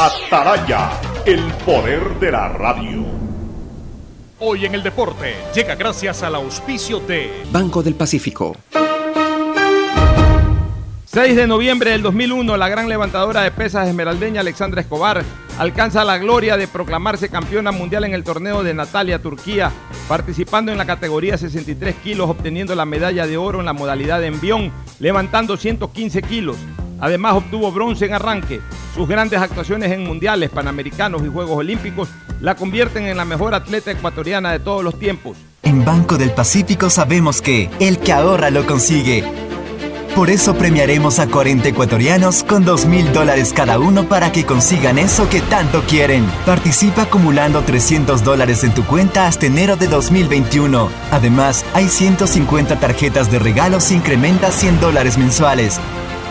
Ataraya, el poder de la radio. Hoy en el deporte llega gracias al auspicio de Banco del Pacífico. 6 de noviembre del 2001, la gran levantadora de pesas esmeraldeña Alexandra Escobar alcanza la gloria de proclamarse campeona mundial en el torneo de Natalia, Turquía, participando en la categoría 63 kilos, obteniendo la medalla de oro en la modalidad de envión, levantando 115 kilos. Además obtuvo bronce en arranque. Sus grandes actuaciones en mundiales, panamericanos y Juegos Olímpicos la convierten en la mejor atleta ecuatoriana de todos los tiempos. En Banco del Pacífico sabemos que el que ahorra lo consigue. Por eso premiaremos a 40 ecuatorianos con 2 mil dólares cada uno para que consigan eso que tanto quieren. Participa acumulando 300 dólares en tu cuenta hasta enero de 2021. Además, hay 150 tarjetas de regalos e incrementa 100 dólares mensuales.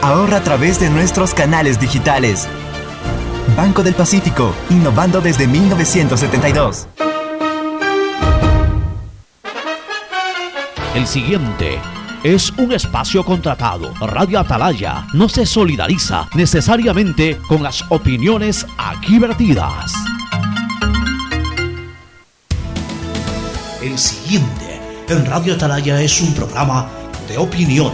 Ahorra a través de nuestros canales digitales. Banco del Pacífico, innovando desde 1972. El siguiente es un espacio contratado. Radio Atalaya no se solidariza necesariamente con las opiniones aquí vertidas. El siguiente en Radio Atalaya es un programa de opinión,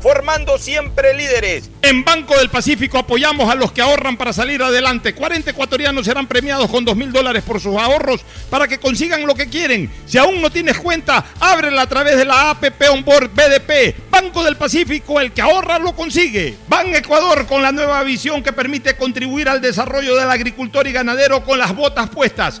formando siempre líderes. En Banco del Pacífico apoyamos a los que ahorran para salir adelante. 40 ecuatorianos serán premiados con 2 mil dólares por sus ahorros para que consigan lo que quieren. Si aún no tienes cuenta, ábrela a través de la APP Onboard BDP. Banco del Pacífico, el que ahorra lo consigue. Ban Ecuador con la nueva visión que permite contribuir al desarrollo del agricultor y ganadero con las botas puestas.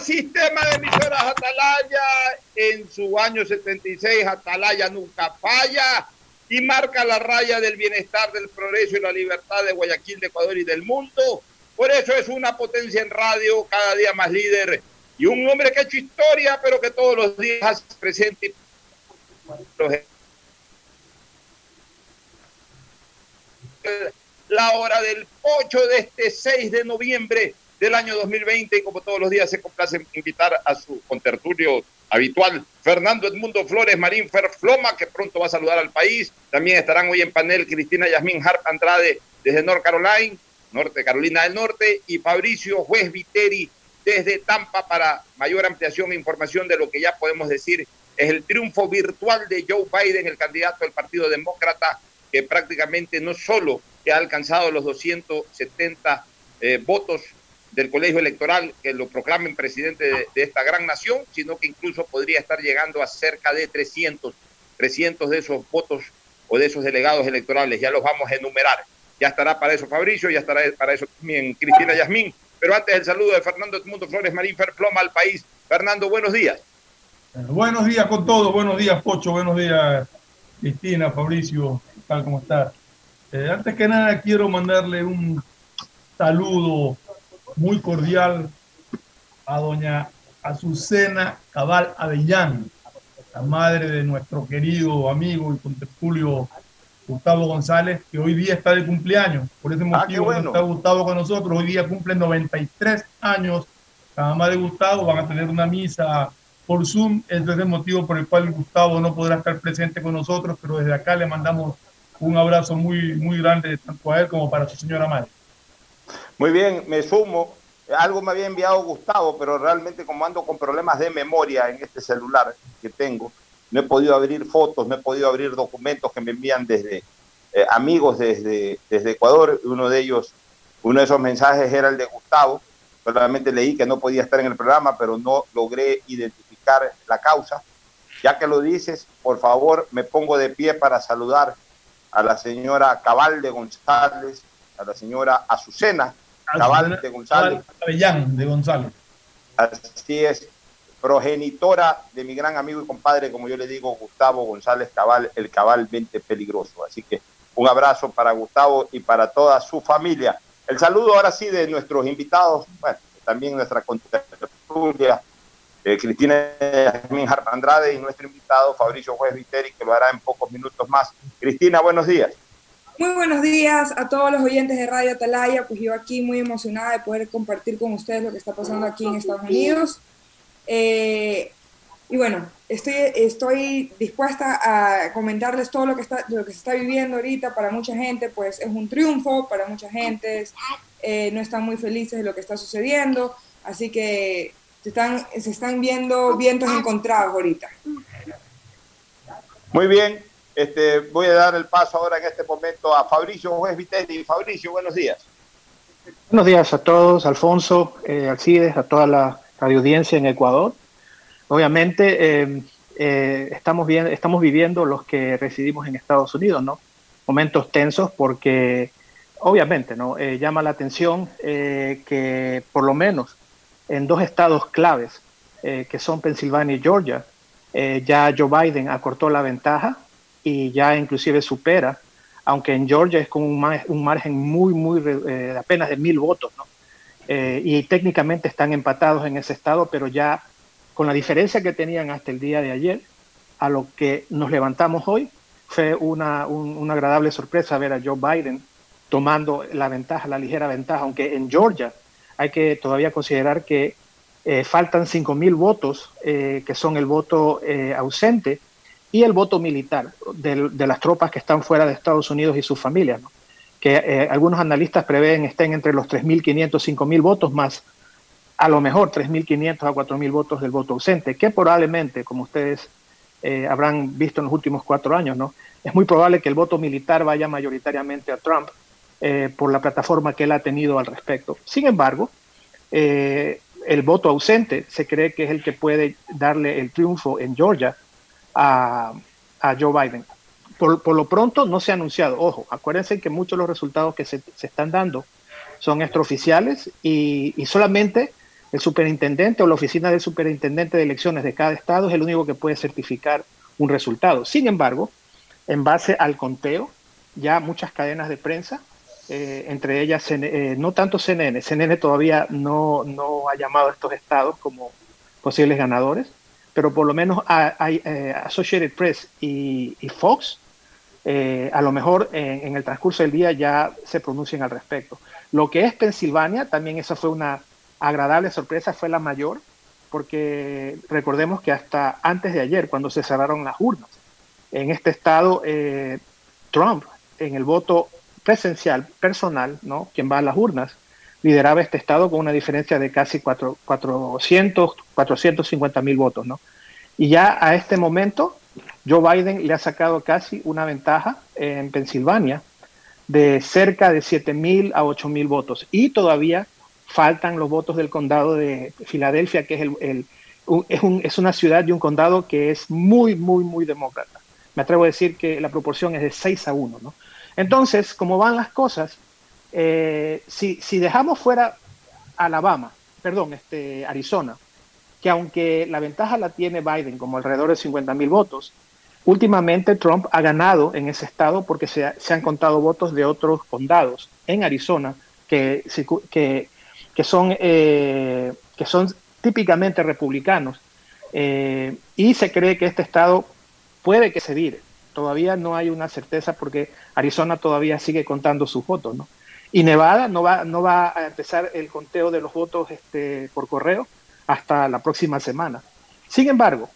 Sistema de emisoras Atalaya. En su año 76, Atalaya nunca falla y marca la raya del bienestar, del progreso y la libertad de Guayaquil, de Ecuador y del mundo. Por eso es una potencia en radio, cada día más líder y un hombre que ha hecho historia, pero que todos los días hace presente. La hora del 8 de este 6 de noviembre del año 2020 y como todos los días se complace invitar a su contertulio habitual, Fernando Edmundo Flores Marín Ferfloma, que pronto va a saludar al país. También estarán hoy en panel Cristina Yasmín Hart Andrade desde North Carolina, Norte Carolina del Norte, y Fabricio Juez Viteri desde Tampa para mayor ampliación e información de lo que ya podemos decir es el triunfo virtual de Joe Biden, el candidato del Partido Demócrata, que prácticamente no solo ha alcanzado los 270 eh, votos del colegio electoral que lo proclamen presidente de, esta gran nación, sino que incluso podría estar llegando a cerca de 300, 300 de esos votos o de esos delegados electorales. Ya los vamos a enumerar. Ya estará para eso Fabricio, ya estará para eso también Cristina Yasmín. Pero antes el saludo de Fernando Edmundo Flores Marín Ferploma al país. Fernando, buenos días. Buenos días con todos, buenos días Pocho, buenos días Cristina, Fabricio, tal? ¿Cómo está? Eh, antes que nada, quiero mandarle un saludo muy cordial a doña Azucena Cabal Avellán, la madre de nuestro querido amigo y contertulio Gustavo González, que hoy día está de cumpleaños. Por ese Ah, motivo no está Gustavo con nosotros. Hoy día cumple 93 años. La mamá de Gustavo van a tener una misa por Zoom. Ese es el motivo por el cual Gustavo no podrá estar presente con nosotros, pero desde acá le mandamos un abrazo muy, muy grande tanto a él como para su señora madre. Muy bien, me sumo. Algo me había enviado Gustavo, pero realmente como ando con problemas de memoria en este celular que tengo, no he podido abrir fotos, no he podido abrir documentos que me envían desde eh, amigos desde, desde Ecuador. Uno de ellos, uno de esos mensajes era el de Gustavo. Solamente leí que no podía estar en el programa, pero no logré identificar la causa. Ya que lo dices, por favor, me pongo de pie para saludar a la señora Cabal de González, a la señora Azucena Cabal de González. De González. Así es, progenitora de mi gran amigo y compadre, como yo le digo, Gustavo González Cabal, el cabal 20 peligroso. Así que un abrazo para Gustavo y para toda su familia. El saludo ahora sí de nuestros invitados, bueno, también nuestra contertulia, eh, Cristina Harp Andrade y nuestro invitado Fabricio Juez Viteri, que lo hará en pocos minutos más. Cristina, buenos días. Muy buenos días a todos los oyentes de Radio Atalaya, pues yo aquí muy emocionada de poder compartir con ustedes lo que está pasando aquí en Estados Unidos. Eh, y bueno, estoy, estoy dispuesta a comentarles todo lo que, está, lo que se está viviendo ahorita. Para mucha gente, pues es un triunfo, para mucha gente eh, no están muy felices de lo que está sucediendo, así que se están, se están viendo vientos encontrados ahorita. Muy bien, este, voy a dar el paso ahora en este momento a Fabricio Juez Viteri. Fabricio, buenos días. Buenos días a todos, Alfonso, eh, Alcides, a toda la radioaudiencia en Ecuador. Obviamente eh, eh, estamos, viviendo los que residimos en Estados Unidos, ¿no? Momentos tensos porque obviamente no Eh, llama la atención eh, que por lo menos en dos estados claves, que son Pensilvania y Georgia, ya Joe Biden acortó la ventaja y ya inclusive supera, aunque en Georgia es con un, mar- un margen muy, muy, eh, apenas de mil votos, ¿no? Eh, y técnicamente están empatados en ese estado, pero ya con la diferencia que tenían hasta el día de ayer, a lo que nos levantamos hoy, fue una, un- una agradable sorpresa ver a Joe Biden tomando la ventaja, la ligera ventaja, aunque en Georgia hay que todavía considerar que eh, faltan 5 mil votos, eh, que son el voto eh, ausente y el voto militar del- de, las tropas que están fuera de Estados Unidos y sus familias, que eh, algunos analistas prevén estén entre los 3.500, 5.000 votos más a lo mejor 3.500 a 4.000 votos del voto ausente, que probablemente, como ustedes eh, habrán visto en los últimos cuatro años, ¿no? es muy probable que el voto militar vaya mayoritariamente a Trump eh, por la plataforma que él ha tenido al respecto. Sin embargo, eh, el voto ausente se cree que es el que puede darle el triunfo en Georgia a, Joe Biden. Por, por, lo pronto no se ha anunciado. Ojo, acuérdense que muchos de los resultados que se, se están dando son extraoficiales y, y, solamente el superintendente o la oficina del superintendente de elecciones de cada estado es el único que puede certificar un resultado. Sin embargo, en base al conteo, ya muchas cadenas de prensa, eh, entre ellas eh, no tanto CNN, CNN todavía no, no, ha llamado a estos estados como posibles ganadores, pero por lo menos hay eh, Associated Press y, Fox, eh, a lo mejor en, el transcurso del día ya se pronuncian al respecto. Lo que es Pensilvania, también esa fue una agradable sorpresa, fue la mayor, porque recordemos que hasta antes de ayer, cuando se cerraron las urnas, en este estado, eh, Trump, en el voto presencial, personal, ¿no? quien va a las urnas, lideraba este estado con una diferencia de casi 4, 400, 450 mil votos. ¿no? Y ya a este momento, Joe Biden le ha sacado casi una ventaja en Pensilvania de cerca de 7 mil a 8 mil votos. Y todavía faltan los votos del condado de Filadelfia, que es, el, el un, es, un, es, una ciudad y un condado que es muy, muy, muy demócrata. Me atrevo a decir que la proporción es de 6 a 1. ¿no? Entonces, como van las cosas, eh, si, dejamos fuera Alabama, perdón, este, Arizona, que aunque la ventaja la tiene Biden como alrededor de 50 mil votos, últimamente Trump ha ganado en ese estado porque se, han contado votos de otros condados en Arizona que son, eh, que son típicamente republicanos. Eh, y se cree que este estado puede que se vire. Todavía no hay una certeza porque Arizona todavía sigue contando sus votos, ¿no? Y Nevada no va, no va a empezar el conteo de los votos este, por correo hasta la próxima semana. Sin embargo,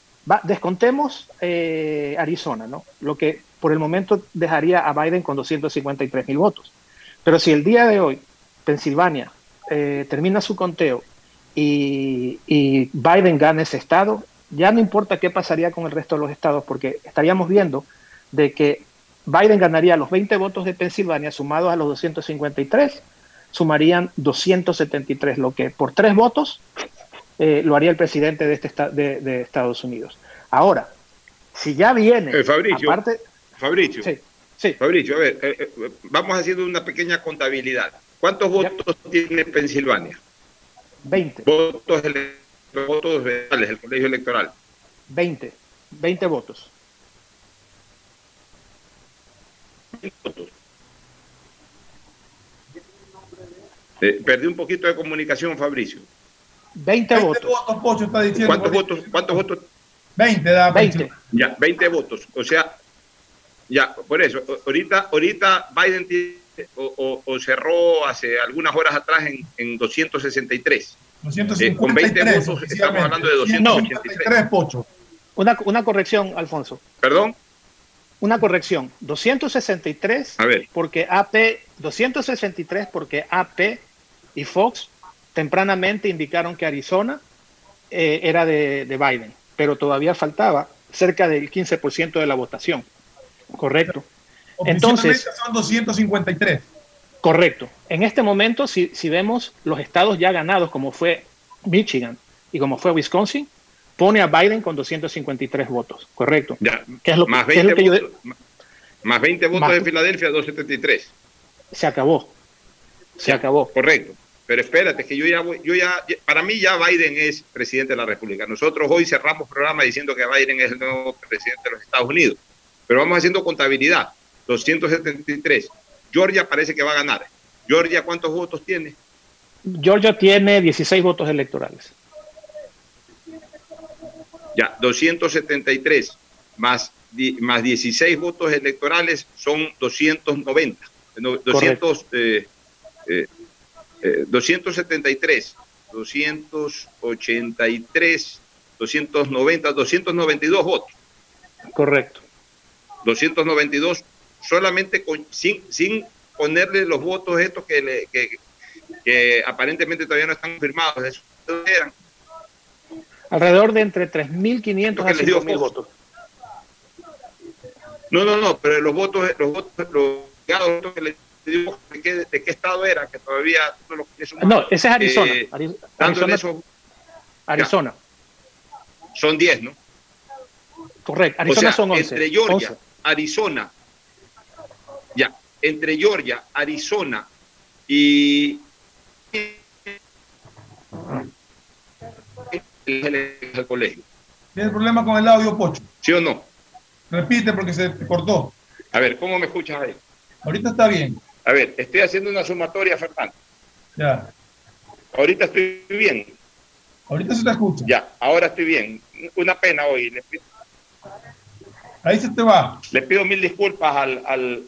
descontemos eh, Arizona, ¿no? Lo que por el momento dejaría a Biden con 253 mil votos. Pero si el día de hoy Pensilvania eh, termina su conteo y, y, Biden gana ese estado, ya no importa qué pasaría con el resto de los estados, porque estaríamos viendo de que Biden ganaría los 20 votos de Pensilvania sumados a los 253, sumarían 273, lo que por tres votos eh, lo haría el presidente de, este de, de, Estados Unidos. Ahora, si ya viene... Eh, Fabricio, aparte, Fabricio, sí, sí. Fabricio, a ver, eh, vamos haciendo una pequeña contabilidad. ¿Cuántos votos ya. tiene Pensilvania? 20. Votos, votos el colegio electoral. 20. 20 votos. votos. Eh, perdí un poquito de comunicación, Fabricio. 20, 20 votos. votos Pocho, está diciendo, ¿Cuántos votos? ¿Cuántos votos? 20, da 20. Ya, 20 votos. O sea, ya, por eso, ahorita, ahorita Biden tiene, o, o, o, cerró hace algunas horas atrás en, en 263. 253, eh, con 20 votos estamos hablando de 283. No, Pocho. Una, una corrección, Alfonso. ¿Perdón? Una corrección. 263 A ver. porque AP, 263 porque AP y Fox tempranamente indicaron que Arizona eh, era de, de, Biden, pero todavía faltaba cerca del 15% de la votación. Correcto. Entonces, son 253. Correcto. En este momento, si, si vemos los estados ya ganados, como fue Michigan y como fue Wisconsin, pone a Biden con 253 votos. Correcto. Ya. ¿Qué es lo, más, 20 es lo que votos, yo, más 20 votos más, de Filadelfia, 273. Se acabó. Se acabó. Correcto. Pero espérate, que yo ya voy, yo ya, para mí ya Biden es presidente de la República. Nosotros hoy cerramos programa diciendo que Biden es el nuevo presidente de los Estados Unidos. Pero vamos haciendo contabilidad. 273. Georgia parece que va a ganar. Georgia, ¿cuántos votos tiene? Georgia tiene 16 votos electorales. Ya, 273 más, más 16 votos electorales son 290. No, 200, eh, eh, eh, 273, 283, 290, 292 votos. Correcto. 292 solamente con, sin, sin ponerle los votos estos que, le, que, que aparentemente todavía no están confirmados. Eso eran. Alrededor de entre 3.500 a 5.000 votos. No, no, no, pero los votos, los votos, los votos que le digo de qué, de qué estado era, que todavía no lo sumar, No, ese es Arizona. Eh, Arizona, eso, Arizona. Ya, son 10, ¿no? Correcto, Arizona o sea, son 11. Entre Georgia, 11. Arizona, ya, entre Georgia, Arizona y el colegio. ¿Tiene problema con el audio, Pocho? ¿Sí o no? Repite porque se cortó. A ver, ¿cómo me escuchas ahí? Ahorita está bien. A ver, estoy haciendo una sumatoria, Fernando. Ya. Ahorita estoy bien. Ahorita se te escucha. Ya, ahora estoy bien. Una pena hoy. Le pido, ahí se te va. Le pido mil disculpas al, al...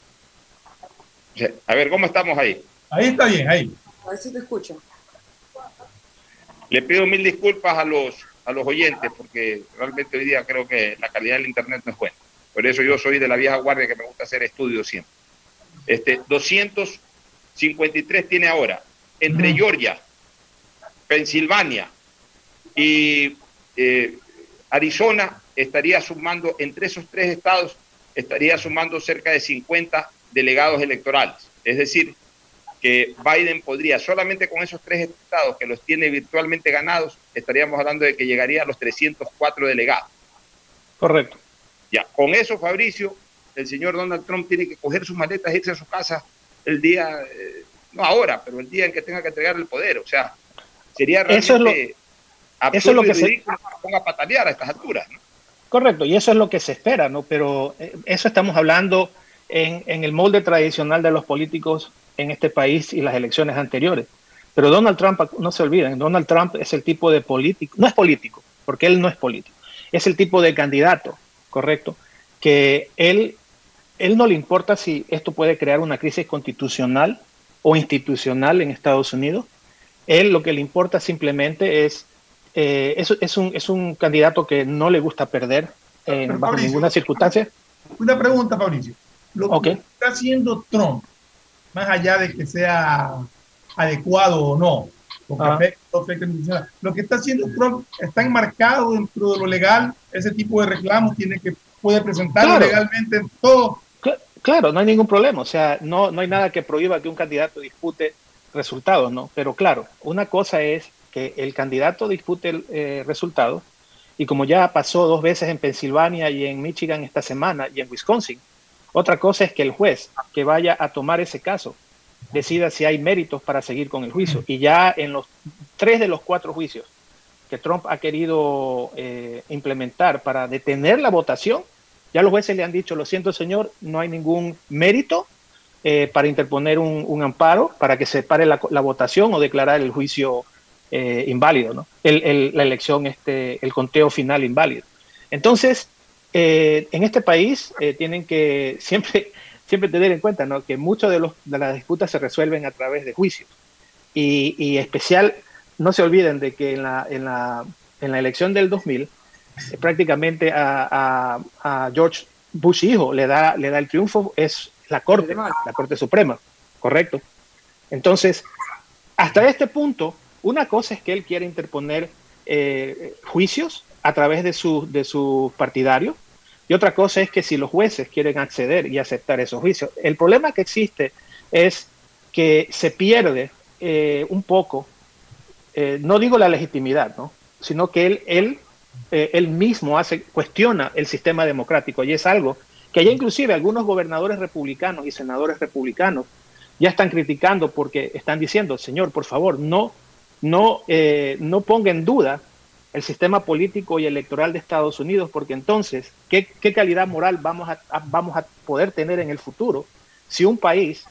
A ver, ¿cómo estamos ahí? Ahí está bien, ahí. Ahí se te escucha. Le pido mil disculpas a los, a los oyentes porque realmente hoy día creo que la calidad del internet no es buena. Por eso yo soy de la vieja guardia que me gusta hacer estudios siempre. Este, 253 tiene ahora. Entre. Georgia, Pensilvania y eh, Arizona estaría sumando, entre esos tres estados, estaría sumando cerca de 50 delegados electorales. Es decir, que Biden podría, solamente con esos tres estados que los tiene virtualmente ganados, estaríamos hablando de que llegaría a los 304 delegados. Correcto. Ya, con eso, Fabricio, el señor Donald Trump tiene que coger sus maletas, irse a su casa el día, eh, no ahora, pero el día en que tenga que entregar el poder. O sea, sería realmente Eso es lo- eso es lo se- que se ponga a patalear a estas alturas. ¿no? Correcto, y eso es lo que se espera, ¿no? Pero eh, eso estamos hablando en, en el molde tradicional de los políticos en este país y las elecciones anteriores. Pero Donald Trump, no se olviden, Donald Trump es el tipo de político, no es político, porque él no es político, es el tipo de candidato, correcto, que él, él no le importa si esto puede crear una crisis constitucional o institucional en Estados Unidos. Él lo que le importa simplemente es, eh, es, es, un, es un candidato que no le gusta perder eh, bajo Mauricio, ninguna circunstancia. Una pregunta, Fabricio. Lo que está haciendo Trump, más allá de que sea adecuado o no, Ah. lo que está haciendo Trump está enmarcado dentro de lo legal, ese tipo de reclamos tiene que puede presentarlo Claro. legalmente en todo. Cl- Claro, no hay ningún problema. O sea, no, no hay nada que prohíba que un candidato dispute resultados, ¿no? Pero claro, una cosa es que el candidato dispute eh, resultados y como ya pasó dos veces en Pensilvania y en Michigan esta semana y en Wisconsin, otra cosa es que el juez que vaya a tomar ese caso decida si hay méritos para seguir con el juicio. Y ya en los tres de los cuatro juicios que Trump ha querido eh, implementar para detener la votación, ya los jueces le han dicho, lo siento señor, no hay ningún mérito eh, para interponer un, un amparo para que se pare la, la votación o declarar el juicio eh, inválido, ¿no? El- el- la elección, este, el conteo final inválido. Entonces, eh, en este país eh, tienen que siempre, siempre tener en cuenta ¿no? que muchas de, los- de las disputas se resuelven a través de juicios. Y, y especial, no se olviden de que en la, en la, en la elección del 2000, eh, prácticamente a, a- a George Bush hijo le da, le da el triunfo, es la Corte, la Corte Suprema, correcto. Entonces, hasta este punto, una cosa es que él quiere interponer eh, juicios a través de, su, de sus partidarios y otra cosa es que si los jueces quieren acceder y aceptar esos juicios. El problema que existe es que se pierde eh, un poco, eh, no digo la legitimidad, ¿no? sino que él, él, eh, él mismo hace, cuestiona el sistema democrático y es algo que ya inclusive algunos gobernadores republicanos y senadores republicanos ya están criticando porque están diciendo, señor, por favor, no, no, eh, no ponga en duda el sistema político y electoral de Estados Unidos, porque entonces, ¿qué, qué calidad moral vamos a, vamos a poder tener en el futuro si un país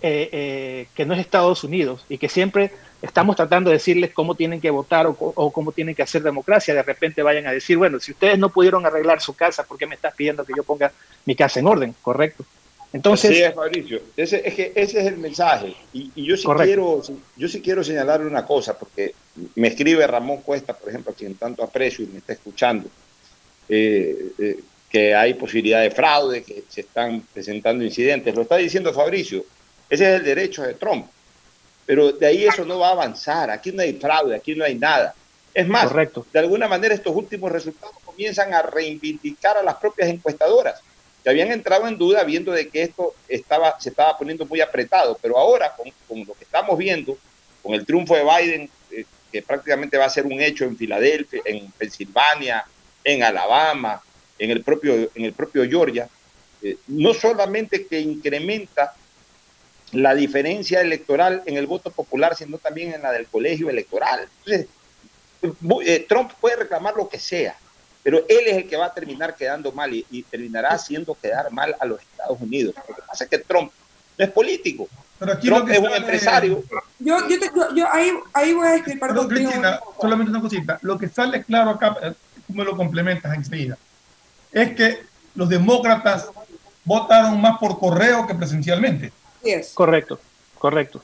eh, eh, que no es Estados Unidos y que siempre estamos tratando de decirles cómo tienen que votar o, o cómo tienen que hacer democracia, de repente vayan a decir, bueno, si ustedes no pudieron arreglar su casa, ¿por qué me estás pidiendo que yo ponga mi casa en orden? Correcto. Entonces, Así es, Fabricio. Ese, es que ese es el mensaje. Y, y yo, sí Correcto. quiero, yo sí quiero señalar una cosa, porque me escribe Ramón Cuesta, por ejemplo, a quien tanto aprecio y me está escuchando, eh, eh, que hay posibilidad de fraude, que se están presentando incidentes. Lo está diciendo Fabricio. Ese es el derecho de Trump. Pero de ahí eso no va a avanzar. Aquí no hay fraude, aquí no hay nada. Es más, Correcto. de alguna manera estos últimos resultados comienzan a reivindicar a las propias encuestadoras que habían entrado en duda viendo de que esto estaba, se estaba poniendo muy apretado, pero ahora con, lo que estamos viendo, con el triunfo de Biden, eh, que prácticamente va a ser un hecho en Filadelfia, en Pensilvania, en Alabama, en el propio, en el propio Georgia, eh, no solamente que incrementa la diferencia electoral en el voto popular, sino también en la del colegio electoral. Entonces, eh, Trump puede reclamar lo que sea, pero él es el que va a terminar quedando mal y, y terminará haciendo quedar mal a los Estados Unidos. Lo que pasa es que Trump no es político. Pero aquí Trump lo que es un empresario. Yo, yo, te- yo, yo ahí, ahí voy a discrepar Perdón, contigo. Cristina, solamente una cosita. Lo que sale claro acá, eh, tú me lo complementas enseguida, es que los demócratas votaron más por correo que presencialmente. Correcto, correcto.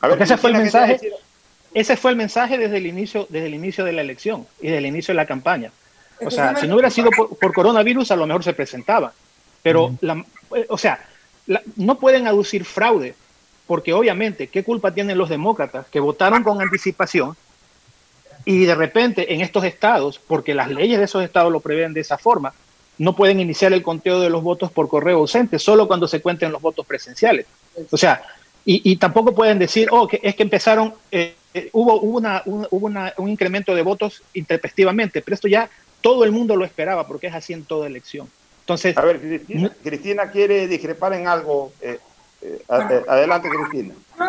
A ver, Porque ese fue el Cristina, ¿qué te mensaje, ese fue el mensaje desde el inicio, desde el inicio de la elección y desde el inicio de la campaña. O sea, si no hubiera sido por, por coronavirus, a lo mejor se presentaba. Pero, la- eh, o sea, la- no pueden aducir fraude, porque obviamente, ¿qué culpa tienen los demócratas que votaron con anticipación y de repente en estos estados, porque las leyes de esos estados lo prevén de esa forma, no pueden iniciar el conteo de los votos por correo ausente, solo cuando se cuenten los votos presenciales. O sea, y, y tampoco pueden decir, oh, que es que empezaron, eh, eh, hubo, hubo, una, un, hubo una- un incremento de votos intempestivamente, pero esto ya todo el mundo lo esperaba, porque es así en toda elección. Entonces, A ver, Cristina, Cristina quiere discrepar en algo. eh, eh, eh, adelante, Cristina. No,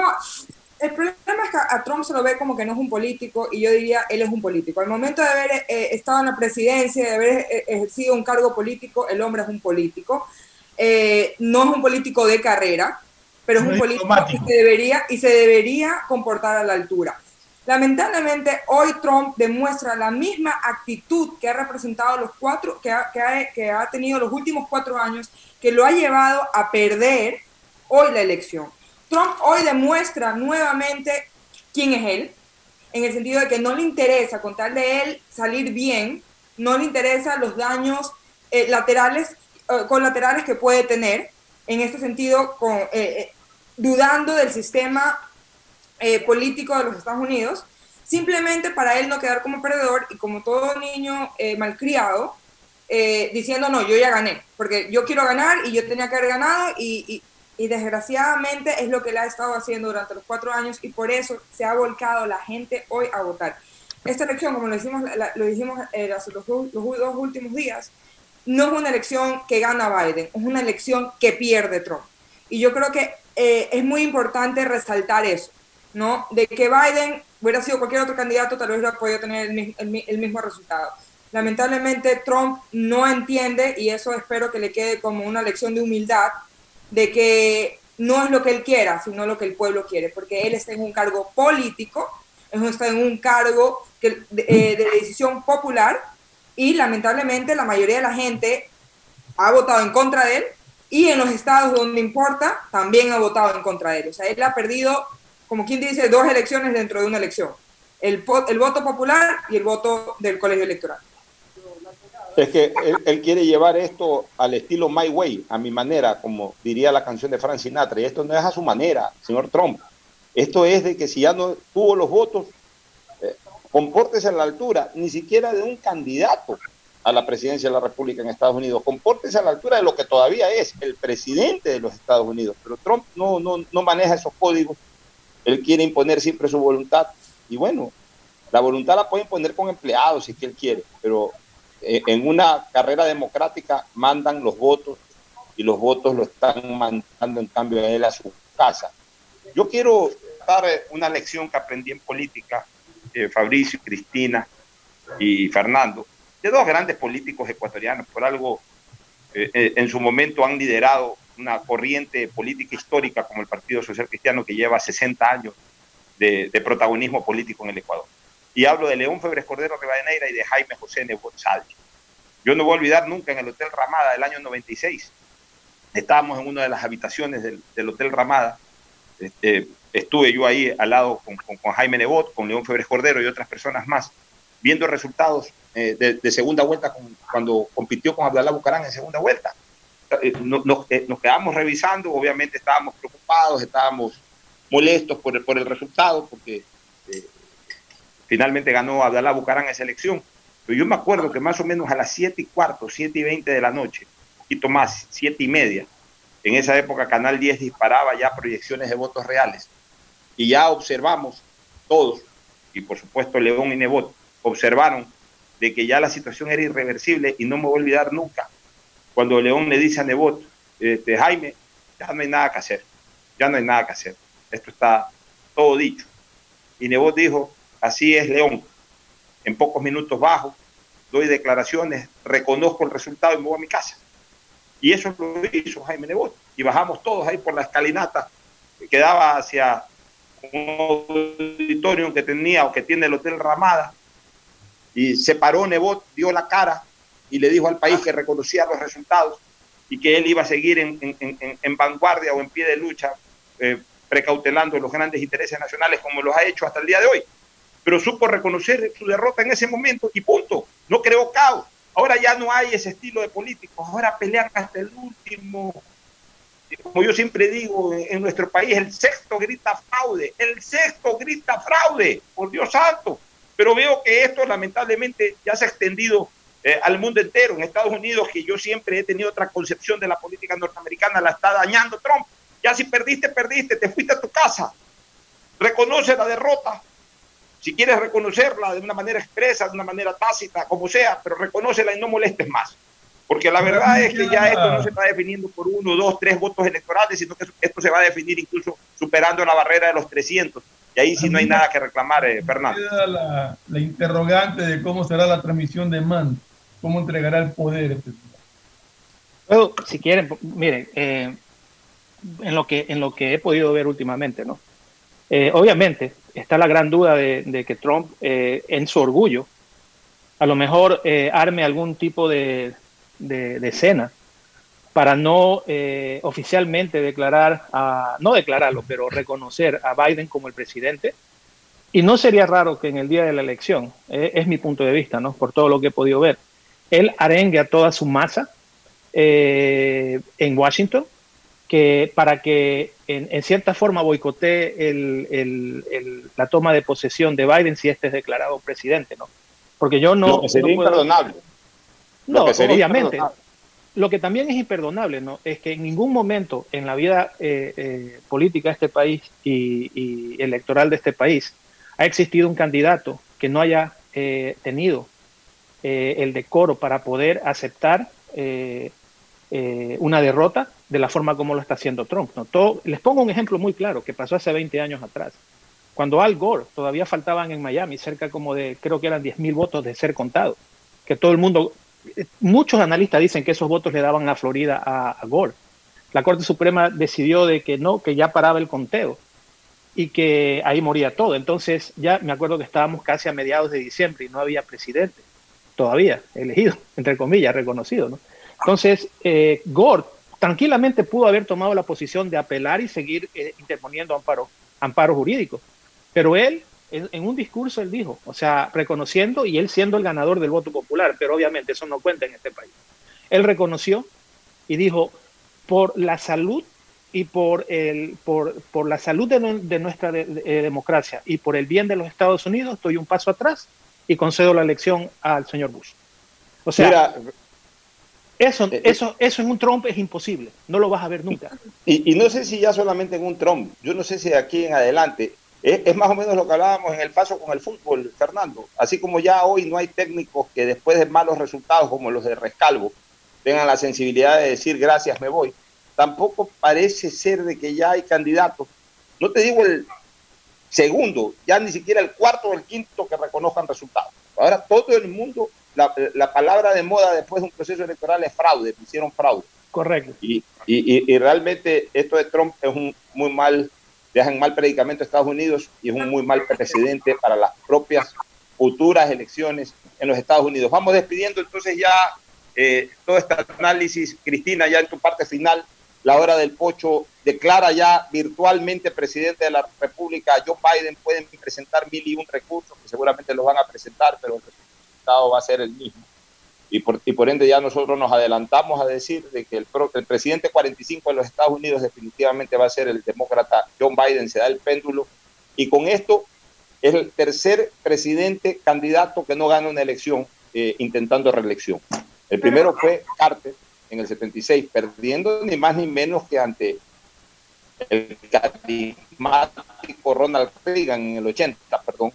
el problema es que a Trump se lo ve como que no es un político y yo diría, él es un político. Al momento de haber eh, estado en la presidencia, de haber ejercido un cargo político, el hombre es un político. Eh, no es un político de carrera, pero es un político que se debería y se debería comportar a la altura. Lamentablemente, hoy Trump demuestra la misma actitud que ha representado los cuatro, que ha, que ha, que ha tenido los últimos cuatro años, que lo ha llevado a perder hoy la elección. Trump hoy demuestra nuevamente quién es él, en el sentido de que no le interesa, con tal de él salir bien, no le interesa los daños eh, laterales, eh, colaterales que puede tener, en este sentido, con, eh, dudando del sistema político de los Estados Unidos, simplemente para él no quedar como perdedor y como todo niño malcriado, diciendo, no, yo ya gané, porque yo quiero ganar y yo tenía que haber ganado y, desgraciadamente es lo que le ha estado haciendo durante los cuatro años y por eso se ha volcado la gente hoy a votar. Esta elección, como lo dijimos, lo dijimos eh, los, dos últimos días, no es una elección que gana Biden, es una elección que pierde Trump. Y yo creo que eh, es muy importante resaltar eso, ¿no? De que Biden hubiera sido cualquier otro candidato, tal vez hubiera podido tener el, el, el mismo resultado. Lamentablemente Trump no entiende y eso espero que le quede como una lección de humildad de que no es lo que él quiera, sino lo que el pueblo quiere, porque él está en un cargo político, está en un cargo eh, de, decisión popular y lamentablemente la mayoría de la gente ha votado en contra de él y en los estados donde importa también ha votado en contra de él. O sea, él ha perdido, como quien dice, dos elecciones dentro de una elección. El, el voto popular y el voto del colegio electoral. Es que él, quiere llevar esto al estilo My Way, a mi manera, como diría la canción de Frank Sinatra. Esto no es a su manera, señor Trump. Esto es de que si ya no tuvo los votos, eh, compórtese a la altura, ni siquiera de un candidato a la presidencia de la República en Estados Unidos. Compórtese a la altura de lo que todavía es el presidente de los Estados Unidos. Pero Trump no, no, no maneja esos códigos. Él quiere imponer siempre su voluntad. Y bueno, la voluntad la puede imponer con empleados si que él quiere, pero eh, en una carrera democrática mandan los votos y los votos lo están mandando en cambio a él a su casa. Yo quiero dar eh, una lección que aprendí en política, eh, Fabricio, Cristina y Fernando, de dos grandes políticos ecuatorianos, por algo en su momento han liderado una corriente política histórica como el Partido Social Cristiano que lleva 60 años de, de protagonismo político en el Ecuador. Y hablo de León Febres Cordero Rivadeneira y de Jaime José Nebot Yo no voy a olvidar nunca en el Hotel Ramada del año 96. Estábamos en una de las habitaciones del, Hotel Ramada. Este, estuve yo ahí al lado con, Jaime Nebot, con León Febres Cordero y otras personas más, viendo resultados eh, de, segunda vuelta cuando compitió con Abdalá Bucarán en segunda vuelta. Eh, eh, nos, quedamos revisando, obviamente estábamos preocupados, estábamos molestos por el, por el resultado, porque Finalmente ganó Abdalá Bucarán esa elección. Pero yo me acuerdo que más o menos a las 7 y cuarto, 7 y 20 de la noche, un poquito más, 7 y media, en esa época Canal 10 disparaba ya proyecciones de votos reales. Y ya observamos todos, y por supuesto León y Nebot, observaron de que ya la situación era irreversible y no me voy a olvidar nunca cuando León le dice a Nebot, este, Jaime, ya no hay nada que hacer, ya no hay nada que hacer, esto está todo dicho. Y Nebot dijo, Así es León. En pocos minutos bajo, doy declaraciones, reconozco el resultado y me voy a mi casa. Y eso lo hizo Jaime Nebot. Y bajamos todos ahí por la escalinata que daba hacia un auditorio que tenía o que tiene el Hotel Ramada. Y se paró Nebot, dio la cara y le dijo al país que reconocía los resultados y que él iba a seguir en, vanguardia o en pie de lucha, eh, precautelando los grandes intereses nacionales como los ha hecho hasta el día de hoy pero supo reconocer su derrota en ese momento y punto. No creó caos. Ahora ya no hay ese estilo de políticos, ahora pelean hasta el último. Como yo siempre digo, en nuestro país el sexto grita fraude, el sexto grita fraude, por Dios santo. Pero veo que esto lamentablemente ya se ha extendido eh, al mundo entero. En Estados Unidos, que yo siempre he tenido otra concepción de la política norteamericana, la está dañando Trump. Ya si perdiste, perdiste, te fuiste a tu casa. Reconoce la derrota, si quieres reconocerla de una manera expresa, de una manera tácita, como sea, pero reconócela y no molestes más. Porque la verdad es que ya esto no se está definiendo por uno, dos, tres votos electorales, sino que esto se va a definir incluso superando la barrera de los 300. Y ahí sí no hay nada que reclamar, eh, Fernando. Queda la, la interrogante de cómo será la transmisión de man, cómo entregará el poder. este si quieren, miren, eh, en, lo que, en lo que he podido ver últimamente, ¿no? Eh, obviamente está la gran duda de, que Trump, eh, en su orgullo, a lo mejor eh, arme algún tipo de, de, escena para no oficialmente declarar, a, no declararlo, pero reconocer a Biden como el presidente. Y no sería raro que en el día de la elección, es mi punto de vista, ¿no? por todo lo que he podido ver, él arengue a toda su masa eh, en Washington que para que en, en cierta forma boicotee el, el, el, la toma de posesión de Biden si este es declarado presidente, ¿no? Porque yo no... Lo que sería no puedo- imperdonable. Lo no, que sería obviamente. imperdonable. Lo que también es imperdonable, ¿no? Es que en ningún momento en la vida eh, eh, política de este país y, y electoral de este país ha existido un candidato que no haya eh, tenido eh, el decoro para poder aceptar eh, eh, una derrota de la forma como lo está haciendo Trump. ¿no? Todo- les pongo un ejemplo muy claro que pasó hace 20 años atrás. Cuando Al Gore todavía faltaban en Miami cerca como de, creo que eran 10 mil votos de ser contados, que todo el mundo, muchos analistas dicen que esos votos le daban a Florida a, a Gore. La Corte Suprema decidió de que no, que ya paraba el conteo y que ahí moría todo. Entonces ya me acuerdo que estábamos casi a mediados de diciembre y no había presidente todavía elegido, entre comillas, reconocido. ¿no? Entonces, eh, Gore tranquilamente pudo haber tomado la posición de apelar y seguir eh, interponiendo amparo, amparo jurídico. Pero él, en, un discurso, él dijo, o sea, reconociendo y él siendo el ganador del voto popular, pero obviamente eso no cuenta en este país. Él reconoció y dijo, por la salud y por, el, por, por la salud de, de nuestra eh, democracia y por el bien de los Estados Unidos, estoy un paso atrás y concedo la elección al señor Bush. O sea, Mira, eso, eh, eso, eso en un Trump es imposible, no lo vas a ver nunca. Y, y no sé si ya solamente en un Trump, yo no sé si de aquí en adelante, es, es más o menos lo que hablábamos en el paso con el fútbol, Fernando. Así como ya hoy no hay técnicos que después de malos resultados como los de Rescalvo tengan la sensibilidad de decir gracias, me voy, tampoco parece ser de que ya hay candidatos, no te digo el segundo, ya ni siquiera el cuarto o el quinto que reconozcan resultados. Ahora todo el mundo, la, la palabra de moda después de un proceso electoral es fraude, hicieron fraude. Correcto. Y, y, y- y realmente esto de Trump es un muy mal, deja en mal predicamento a Estados Unidos y es un muy mal precedente para las propias futuras elecciones en los Estados Unidos. Vamos despidiendo entonces ya eh, todo este análisis. Cristina, ya en tu parte final, la hora del pocho declara ya virtualmente presidente de la República Joe Biden. Pueden presentar mil y un recursos que seguramente los van a presentar, pero el resultado va a ser el mismo y por, ende ya nosotros nos adelantamos a decir de que el, el presidente 45 de los Estados Unidos definitivamente va a ser el demócrata John Biden, se da el péndulo, y con esto es el tercer presidente candidato que no gana una elección eh, intentando reelección. El primero fue Carter en el 76, perdiendo ni más ni menos que ante el carismático Ronald Reagan en el 80, perdón.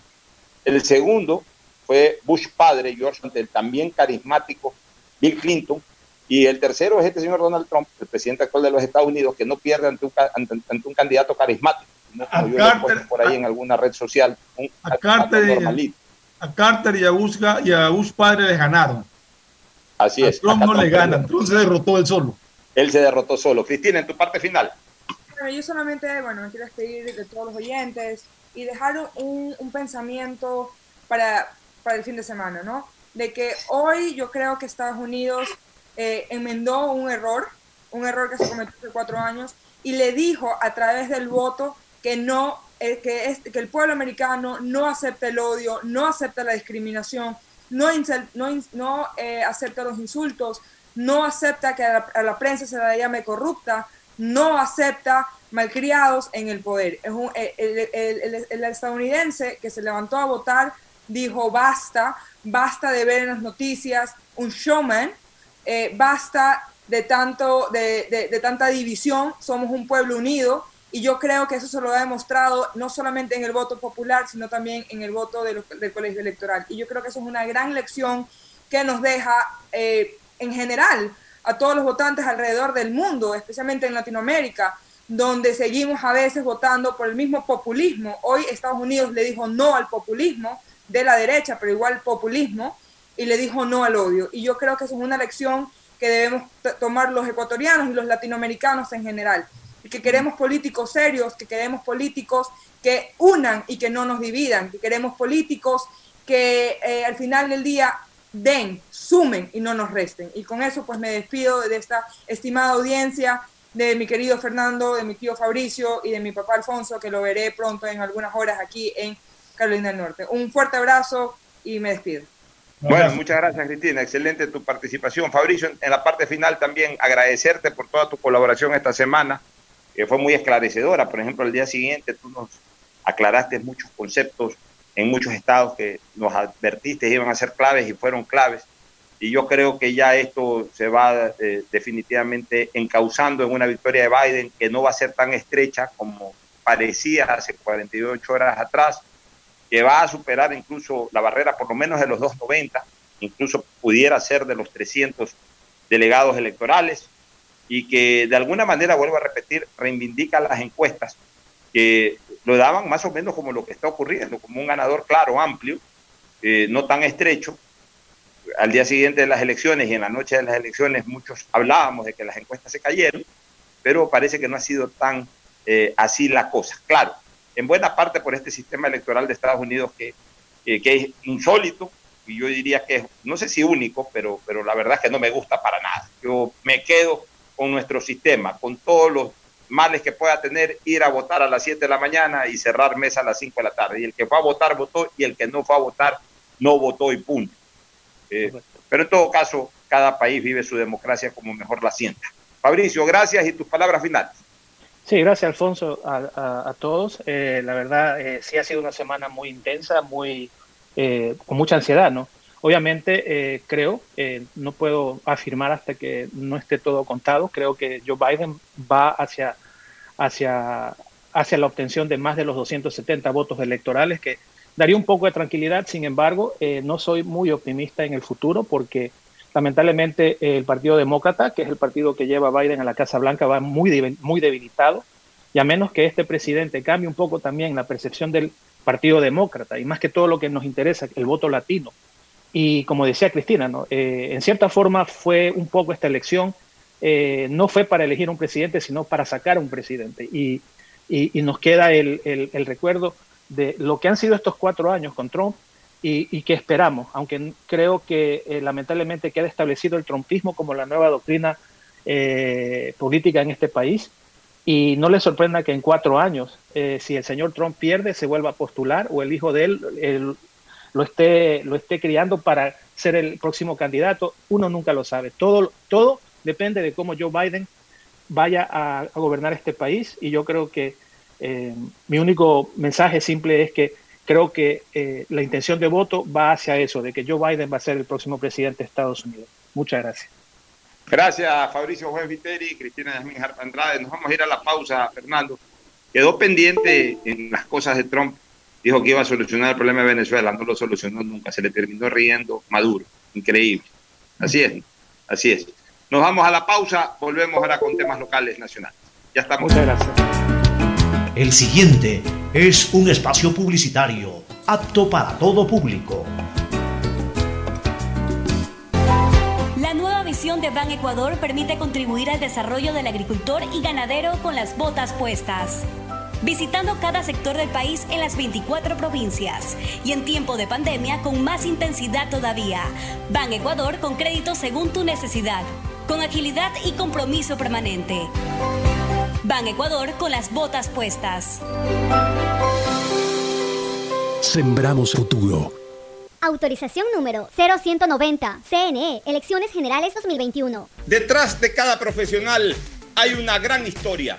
El segundo fue Bush padre, George, ante el también carismático Bill Clinton. Y el tercero es este señor Donald Trump, el presidente actual de los Estados Unidos, que no pierde ante un, ante, ante un candidato carismático. No como yo Carter- por ahí en alguna red social. Un, A Carter, normalito. a Carter y a Bush, y a Bush padre le ganaron. Así A es. Trump no le ganan. Trump se derrotó él solo. Él se derrotó solo. Cristina, en tu parte final. Bueno, yo solamente, bueno, me quiero despedir de todos los oyentes y dejar un, un pensamiento para, para el fin de semana, ¿no? De que hoy yo creo que Estados Unidos eh, enmendó un error, un error que se cometió hace cuatro años, y le dijo a través del voto que no, eh, que, es, que el pueblo americano no acepta el odio, no acepta la discriminación, no, eh, acepta los insultos, no acepta que a la, prensa se la llame corrupta, no acepta malcriados en el poder. Es un- eh, el, estadounidense que se levantó a votar dijo basta, basta de ver en las noticias un showman, eh, basta de, tanto, de- de tanta división, somos un pueblo unido y yo creo que eso se lo ha demostrado no solamente en el voto popular, sino también en el voto de los- del colegio electoral. Y yo creo que eso es una gran lección que nos deja eh, en general a todos los votantes alrededor del mundo, especialmente en Latinoamérica, donde seguimos a veces votando por el mismo populismo. Hoy Estados Unidos le dijo no al populismo de la derecha, pero igual populismo, y le dijo no al odio. Y yo creo que eso es una lección que debemos tomar los ecuatorianos y los latinoamericanos en general. Y que queremos políticos serios, que queremos políticos que unan y que no nos dividan, que queremos políticos que eh, al final del día den, sumen y no nos resten. Y con eso pues me despido de esta estimada audiencia, de mi querido Fernando, de mi tío Fabricio y de mi papá Alfonso, que lo veré pronto en algunas horas aquí en Carolina del Norte. Un fuerte abrazo y me despido. Bueno, muchas gracias Cristina, excelente tu participación. Fabricio, en la parte final también agradecerte por toda tu colaboración esta semana, que fue muy esclarecedora. Por ejemplo, el día siguiente tú nos aclaraste muchos conceptos en muchos estados que nos advertiste iban a ser claves y fueron claves. Y yo creo que ya esto se va eh, definitivamente encauzando en una victoria de Biden que no va a ser tan estrecha como parecía hace 48 horas atrás, que va a superar incluso la barrera por lo menos de los 290, incluso pudiera ser de los 300 delegados electorales y que de alguna manera, vuelvo a repetir, reivindica las encuestas que lo daban más o menos como lo que está ocurriendo, como un ganador claro, amplio, eh, no tan estrecho. Al día siguiente de las elecciones y en la noche de las elecciones muchos hablábamos de que las encuestas se cayeron, pero parece que no ha sido tan eh, así la cosa. Claro, en buena parte por este sistema electoral de Estados Unidos que, que es insólito, y yo diría que es, no sé si único, pero, pero la verdad es que no me gusta para nada. Yo me quedo con nuestro sistema, con todos los males que pueda tener ir a votar a las 7 de la mañana y cerrar mesa a las 5 de la tarde. Y el que fue a votar votó y el que no fue a votar no votó y punto. Eh, pero en todo caso, cada país vive su democracia como mejor la sienta. Fabricio, gracias y tus palabras finales. Sí, gracias Alfonso a, todos. Eh, la verdad, eh, sí ha sido una semana muy intensa, muy con mucha ansiedad, ¿no? Obviamente, creo, no puedo afirmar hasta que no esté todo contado, creo que Joe Biden va hacia, hacia, hacia la obtención de más de los 270 votos electorales, que daría un poco de tranquilidad. Sin embargo, no soy muy optimista en el futuro porque lamentablemente el Partido Demócrata, que es el partido que lleva a Biden a la Casa Blanca, va muy, muy debilitado. Y a menos que este presidente cambie un poco también la percepción del Partido Demócrata y más que todo lo que nos interesa, el voto latino, y como decía Cristina, ¿no? Eh, en cierta forma fue un poco esta elección, eh, no fue para elegir un presidente, sino para sacar un presidente. Y, nos queda el, el, recuerdo de lo que han sido estos cuatro años con Trump y, y que esperamos, aunque creo que eh, lamentablemente queda establecido el trumpismo como la nueva doctrina política en este país. Y no le sorprenda que en cuatro años, si el señor Trump pierde, se vuelva a postular o el hijo de él, el, lo esté, lo esté criando para ser el próximo candidato, uno nunca lo sabe. Todo, todo depende de cómo Joe Biden vaya a, gobernar este país y yo creo que eh, mi único mensaje simple es que creo que eh, la intención de voto va hacia eso, de que Joe Biden va a ser el próximo presidente de Estados Unidos. Muchas gracias. Gracias, Fabricio Juan Viteri, Cristina Yasmin Andrade. Nos vamos a ir a la pausa, Fernando. Quedó pendiente en las cosas de Trump dijo que iba a solucionar el problema de Venezuela, no lo solucionó nunca, se le terminó riendo Maduro, increíble. Así es, así es. Nos vamos a la pausa, volvemos ahora con temas locales nacionales. Ya estamos. Muchas gracias. El siguiente es un espacio publicitario apto para todo público. La nueva visión de Ban Ecuador permite contribuir al desarrollo del agricultor y ganadero con las botas puestas visitando cada sector del país en las 24 provincias y en tiempo de pandemia con más intensidad todavía. Ban Ecuador con crédito según tu necesidad, con agilidad y compromiso permanente. Ban Ecuador con las botas puestas. Sembramos futuro. Autorización número 0190. CNE, Elecciones Generales 2021. Detrás de cada profesional hay una gran historia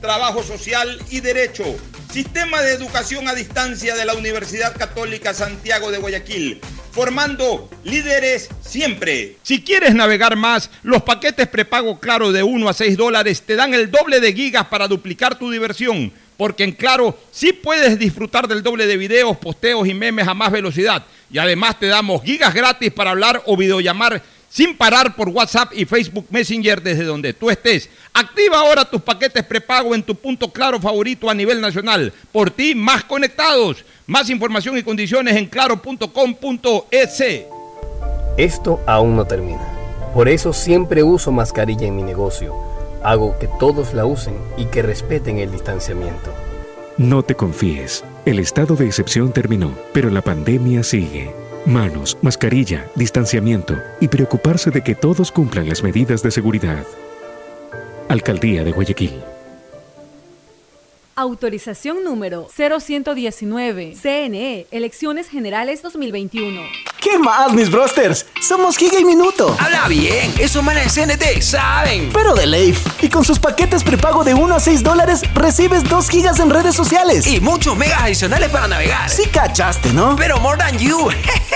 trabajo social y derecho. Sistema de educación a distancia de la Universidad Católica Santiago de Guayaquil formando líderes siempre. Si quieres navegar más, los paquetes prepago Claro de 1 a 6 dólares te dan el doble de gigas para duplicar tu diversión. Porque en Claro sí puedes disfrutar del doble de videos, posteos y memes a más velocidad. Y además te damos gigas gratis para hablar o videollamar sin parar por WhatsApp y Facebook Messenger desde donde tú estés. Activa ahora tus paquetes prepago en tu punto claro favorito a nivel nacional. Por ti, más conectados. Más información y condiciones en claro.com.es. Esto aún no termina. Por eso siempre uso mascarilla en mi negocio. Hago que todos la usen y que respeten el distanciamiento. No te confíes. El estado de excepción terminó, pero la pandemia sigue. Manos, mascarilla, distanciamiento y preocuparse de que todos cumplan las medidas de seguridad. Alcaldía de Guayaquil. Autorización número 0119. CNE, Elecciones Generales 2021. ¿Qué más, mis brosters? Somos Giga y Minuto. Habla bien, esos manes de CNT saben. Pero de Leif. Y con sus paquetes prepago de 1 a 6 dólares, recibes 2 gigas en redes sociales. Y muchos megas adicionales para navegar. Sí cachaste, ¿no? Pero more than you.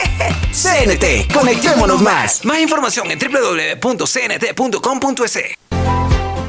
CNT, conectémonos más. Más información en www.cnt.com.es.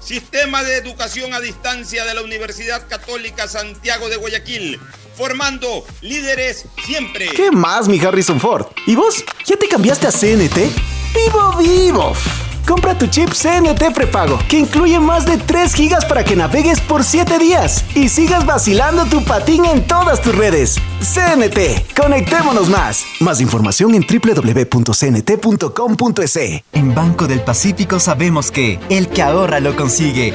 Sistema de Educación a Distancia de la Universidad Católica Santiago de Guayaquil, formando líderes siempre. ¿Qué más, mi Harrison Ford? ¿Y vos? ¿Ya te cambiaste a CNT? ¡Vivo, vivo! Compra tu chip CNT prepago, que incluye más de 3 gigas para que navegues por 7 días y sigas vacilando tu patín en todas tus redes. CNT, conectémonos más. Más información en www.cnt.com.es. En Banco del Pacífico sabemos que el que ahorra lo consigue.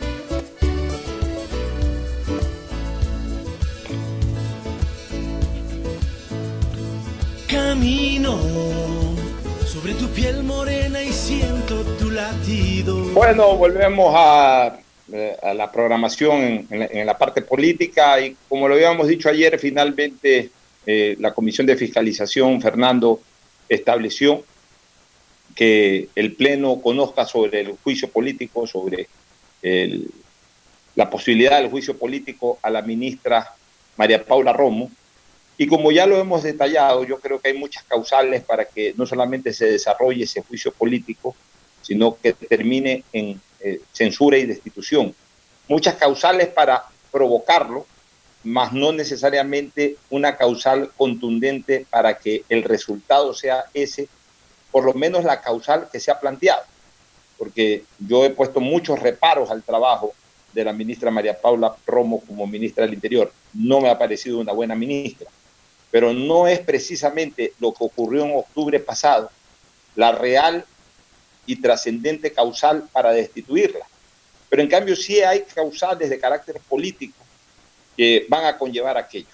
Sobre tu piel morena y siento tu latido. Bueno, volvemos a, eh, la programación en, la, parte política y como lo habíamos dicho ayer, finalmente eh, la Comisión de Fiscalización, Fernando, estableció que el Pleno conozca sobre el juicio político, sobre la posibilidad del juicio político a la ministra María Paula Romo. Y como ya lo hemos detallado, yo creo que hay muchas causales para que no solamente se desarrolle ese juicio político, sino que termine en eh, censura y destitución. Muchas causales para provocarlo, más no necesariamente una causal contundente para que el resultado sea ese, por lo menos la causal que se ha planteado. Porque yo he puesto muchos reparos al trabajo de la ministra María Paula Romo como ministra del Interior. No me ha parecido una buena ministra, pero no es precisamente lo que ocurrió en octubre pasado la real y trascendente causal para destituirla. Pero en cambio sí hay causales de carácter político que van a conllevar aquello.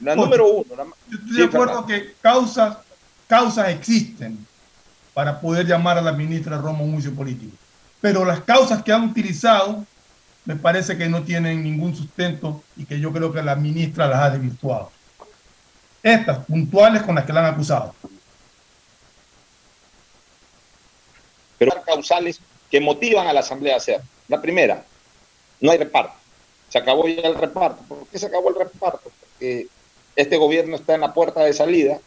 La número uno. la- Yo estoy Sí, de acuerdo Fernando. que causas, causas existen para poder llamar a la ministra Romo a un juicio político. Pero las causas que han utilizado me parece que no tienen ningún sustento y que yo creo que la ministra las ha desvirtuado. Estas puntuales con las que la han acusado. pero causales que motivan a la Asamblea a hacer. La primera, no hay reparto. Se acabó ya el reparto. ¿Por qué se acabó el reparto? Porque este gobierno está en la puerta de salida,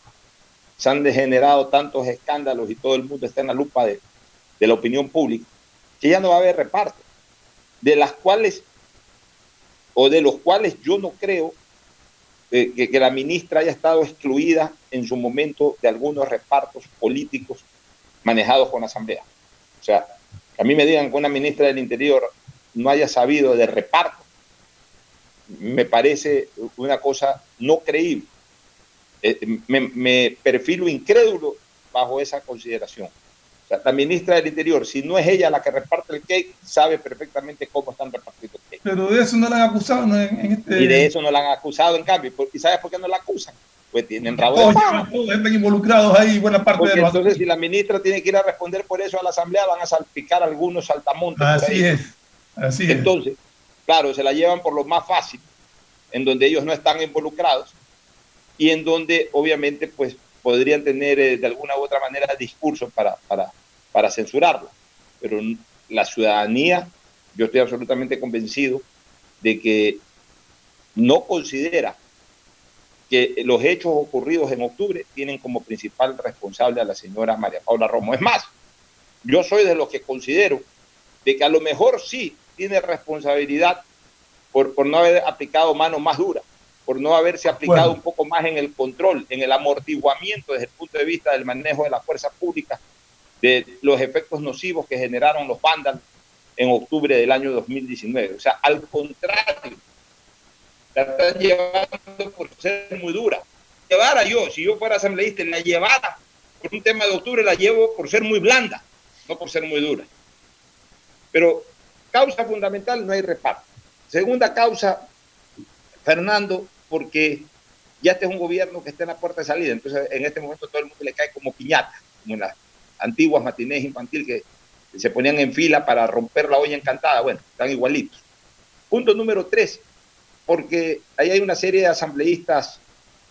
se han degenerado tantos escándalos y todo el mundo está en la lupa de, de la opinión pública, que ya no va a haber reparto, de las cuales, o de los cuales yo no creo eh, que, la ministra haya estado excluida en su momento de algunos repartos políticos manejados con la Asamblea. O sea, que a mí me digan que una ministra del Interior no haya sabido de reparto, me parece una cosa no creíble. Eh, me perfilo incrédulo bajo esa consideración. La ministra del Interior, si no es ella la que reparte el cake, sabe perfectamente cómo están repartiendo el cake. Pero de eso no la han acusado ¿no? en, este... Y de eso no la han acusado, en cambio. ¿Y sabes por qué no la acusan? Pues tienen rabo de están involucrados ahí, buena parte Porque de los... entonces si la ministra tiene que ir a responder por eso a la asamblea, van a salpicar algunos saltamontes. Así es, así es. Entonces, claro, se la llevan por lo más fácil, en donde ellos no están involucrados y en donde obviamente pues podrían tener eh, de alguna u otra manera discursos para, para, para censurarlo. Pero la ciudadanía, yo estoy absolutamente convencido de que no considera que los hechos ocurridos en octubre tienen como principal responsable a la señora María Paula Romo. Es más, yo soy de los que considero de que a lo mejor sí tiene responsabilidad por, por no haber aplicado mano más dura, por no haberse aplicado Bueno. un poco más en el control, en el amortiguamiento desde el punto de vista del manejo de la fuerza pública, de los efectos nocivos que generaron los vándalos en octubre del año 2019. O sea, al contrario, la están llevando por ser muy dura. Llevara yo, si yo fuera asambleísta, la llevara por un tema de octubre, la llevo por ser muy blanda, no por ser muy dura. Pero causa fundamental, no hay reparto. Segunda causa, Fernando, porque ya este es un gobierno que está en la puerta de salida, entonces en este momento todo el mundo le cae como piñata, como en las antiguas matinés infantil que se ponían en fila para romper la olla encantada. Bueno, están igualitos. Punto número tres, porque ahí hay una serie de asambleístas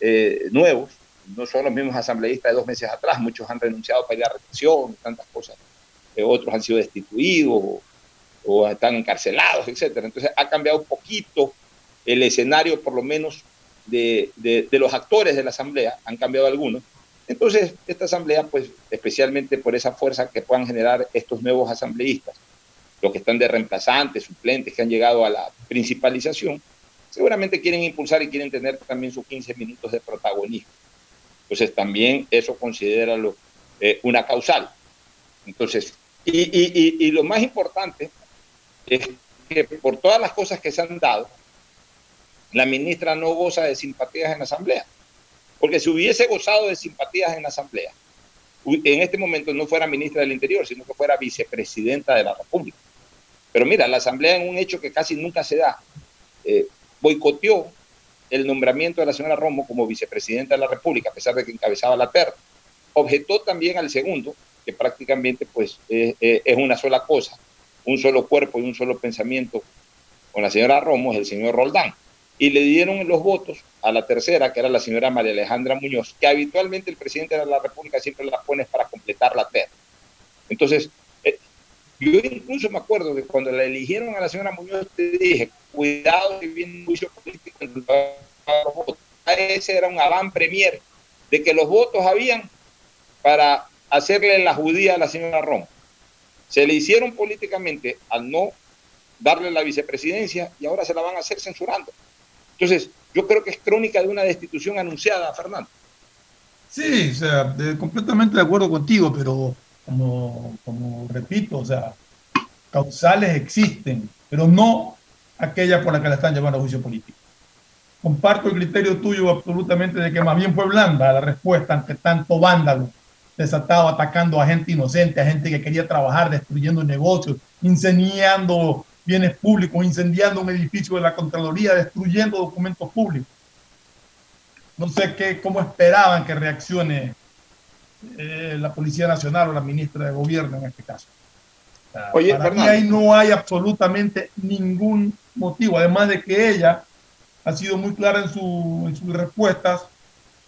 eh, nuevos, no son los mismos asambleístas de dos meses atrás, muchos han renunciado para ir a retención, tantas cosas, Eh, otros han sido destituidos o, están encarcelados, etcétera. Entonces ha cambiado un poquito el escenario, por lo menos, de, de- de los actores de la asamblea, han cambiado algunos. Entonces, esta asamblea, pues, especialmente por esa fuerza que puedan generar estos nuevos asambleístas, los que están de reemplazantes, suplentes, que han llegado a la principalización, seguramente quieren impulsar y quieren tener también sus 15 minutos de protagonismo. Entonces, también eso considéralo eh, una causal. Entonces, y- y lo más importante es que por todas las cosas que se han dado, la ministra no goza de simpatías en la Asamblea. Porque si hubiese gozado de simpatías en la Asamblea, en este momento no fuera ministra del Interior, sino que fuera vicepresidenta de la República. Pero mira, la Asamblea en un hecho que casi nunca se da, eh, boicoteó el nombramiento de la señora Romo como vicepresidenta de la República, a pesar de que encabezaba la terna. Objetó también al segundo, que prácticamente pues eh, eh, es una sola cosa, un solo cuerpo y un solo pensamiento con la señora Romo, es el señor Roldán. Y le dieron los votos a la tercera, que era la señora María Alejandra Muñoz, que habitualmente el presidente de la República siempre la pone para completar la terna. Entonces, eh, yo incluso me acuerdo que cuando la eligieron a la señora Muñoz, te dije, cuidado que viene juicio político, a los votos. Ese era un avant premier de que los votos habían para hacerle la judía a la señora Rom. Se le hicieron políticamente al no darle la vicepresidencia y ahora se la van a hacer censurando. Entonces, yo creo que es crónica de una destitución anunciada, Fernando. Sí, o sea, de- completamente de acuerdo contigo, pero como, como repito, o sea, causales existen, pero no aquella por la que la están llevando a juicio político. Comparto el criterio tuyo absolutamente de que más bien fue blanda la respuesta ante tanto vándalo desatado atacando a gente inocente, a gente que quería trabajar, destruyendo negocios, incendiando bienes públicos, incendiando un edificio de la Contraloría, destruyendo documentos públicos. No sé qué, cómo esperaban que reaccione eh, la Policía Nacional o la ministra de Gobierno en este caso. O sea, Oye, para mí ahí no hay absolutamente ningún motivo, además de que ella ha sido muy clara en, su, en sus respuestas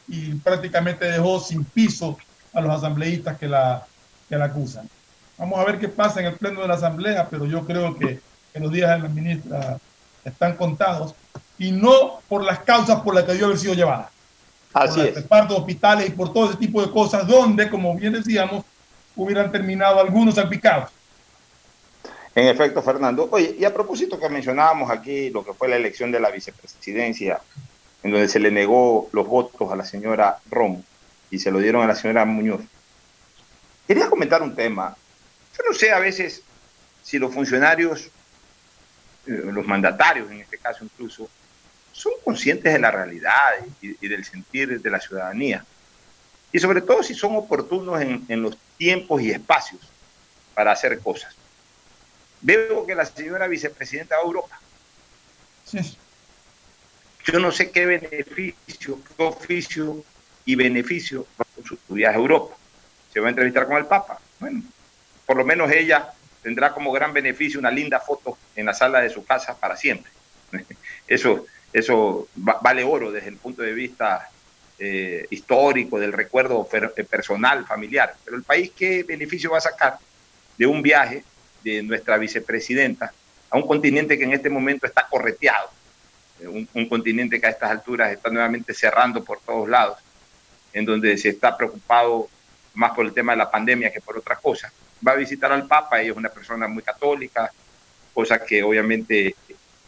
y prácticamente dejó sin piso a los asambleístas que la, que la acusan. Vamos a ver qué pasa en el pleno de la asamblea, pero yo creo que, que los días de la ministra están contados y no por las causas por las que debió haber sido llevada. Así por es. el reparto de hospitales y por todo ese tipo de cosas, donde, como bien decíamos, hubieran terminado algunos salpicados. En efecto, Fernando. Oye, y a propósito que mencionábamos aquí lo que fue la elección de la vicepresidencia, en donde se le negó los votos a la señora Romo y se lo dieron a la señora Muñoz. Quería comentar un tema. Yo no sé a veces si los funcionarios, los mandatarios en este caso incluso, son conscientes de la realidad y, y del sentir de la ciudadanía. Y sobre todo si son oportunos en, en los tiempos y espacios para hacer cosas. Veo que la señora vicepresidenta va a Europa. Yo no sé qué beneficio, qué oficio y beneficio con su viaje a Europa. Se va a entrevistar con el Papa. Bueno, por lo menos ella tendrá como gran beneficio una linda foto en la sala de su casa para siempre. Eso, eso va- vale oro desde el punto de vista eh, histórico, del recuerdo eh, personal, familiar. Pero el país, ¿qué beneficio va a sacar de un viaje de nuestra vicepresidenta a un continente que en este momento está correteado? Eh, Un, un continente que a estas alturas está nuevamente cerrando por todos lados, en donde se está preocupado más por el tema de la pandemia que por otra cosa. Va a visitar al Papa, ella es una persona muy católica, cosa que obviamente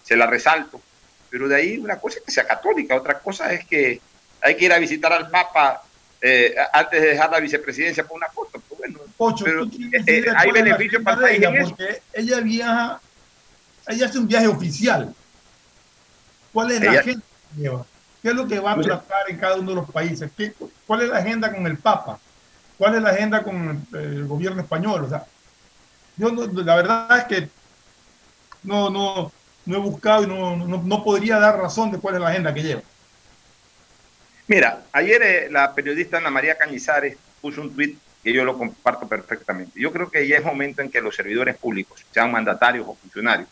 se la resalto, pero de ahí una cosa es que sea católica, otra cosa es que hay que ir a visitar al Papa eh, antes de dejar la vicepresidencia por una foto. Pues bueno, pero, ¿tú tienes eh, idea hay cuál es la beneficio agenda para el en ella? eso. Porque ella viaja, ella hace un viaje oficial. ¿Cuál es la agenda que lleva? ¿Qué es lo que va a tratar en cada uno de los países? ¿Qué- ¿Cuál es la agenda con el Papa? ¿Cuál es la agenda con el, el gobierno español? O sea, yo no- la verdad es que no, no, no he buscado y no, no, no podría dar razón de cuál es la agenda que lleva. Mira, ayer eh, la periodista Ana María Cañizares puso un tuit que yo lo comparto perfectamente. Yo creo que ya es momento en que los servidores públicos, sean mandatarios o funcionarios,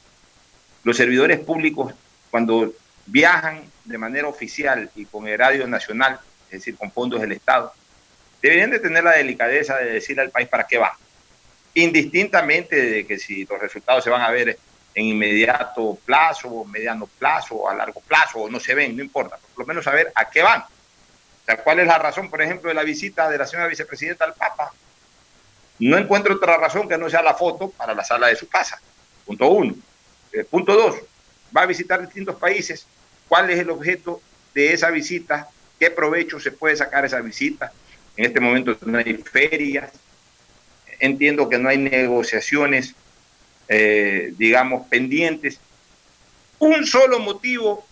los servidores públicos, cuando viajan de manera oficial y con erario nacional, es decir, con fondos del Estado, deberían de tener la delicadeza de decirle al país para qué van, indistintamente de que si los resultados se van a ver en inmediato plazo, mediano plazo, a largo plazo, o no se ven, no importa, por lo menos saber a qué van. O sea, ¿cuál es la razón, por ejemplo, de la visita de la señora vicepresidenta al Papa? No encuentro otra razón que no sea la foto para la sala de su casa. Punto uno. Eh, punto dos, va a visitar distintos países. ¿Cuál es el objeto de esa visita? ¿Qué provecho se puede sacar de esa visita? En este momento no hay ferias. Entiendo que no hay negociaciones, eh, digamos, pendientes. Un solo motivo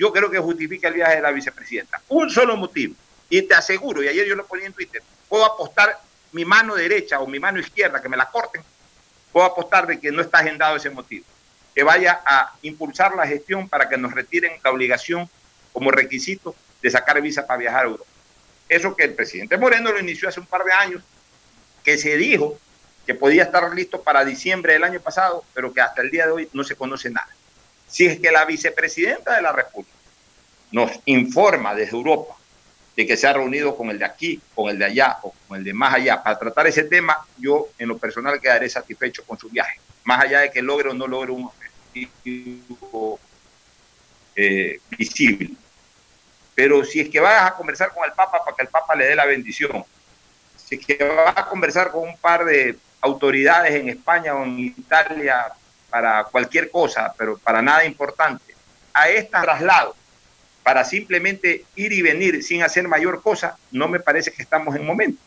yo creo que justifica el viaje de la vicepresidenta. Un solo motivo. Y te aseguro, y ayer yo lo ponía en Twitter, puedo apostar mi mano derecha o mi mano izquierda, que me la corten, puedo apostar de que no está agendado ese motivo. Que vaya a impulsar la gestión para que nos retiren la obligación como requisito de sacar visa para viajar a Europa. Eso que el presidente Moreno lo inició hace un par de años, que se dijo que podía estar listo para diciembre del año pasado, pero que hasta el día de hoy no se conoce nada. Si es que la vicepresidenta de la República nos informa desde Europa de que se ha reunido con el de aquí, con el de allá o con el de más allá para tratar ese tema, yo en lo personal quedaré satisfecho con su viaje, más allá de que logre o no logre un objetivo eh, visible. Pero si es que vas a conversar con el Papa para que el Papa le dé la bendición, si es que vas a conversar con un par de autoridades en España o en Italia para cualquier cosa, pero para nada importante, a este traslado para simplemente ir y venir sin hacer mayor cosa, no me parece que estamos en momento.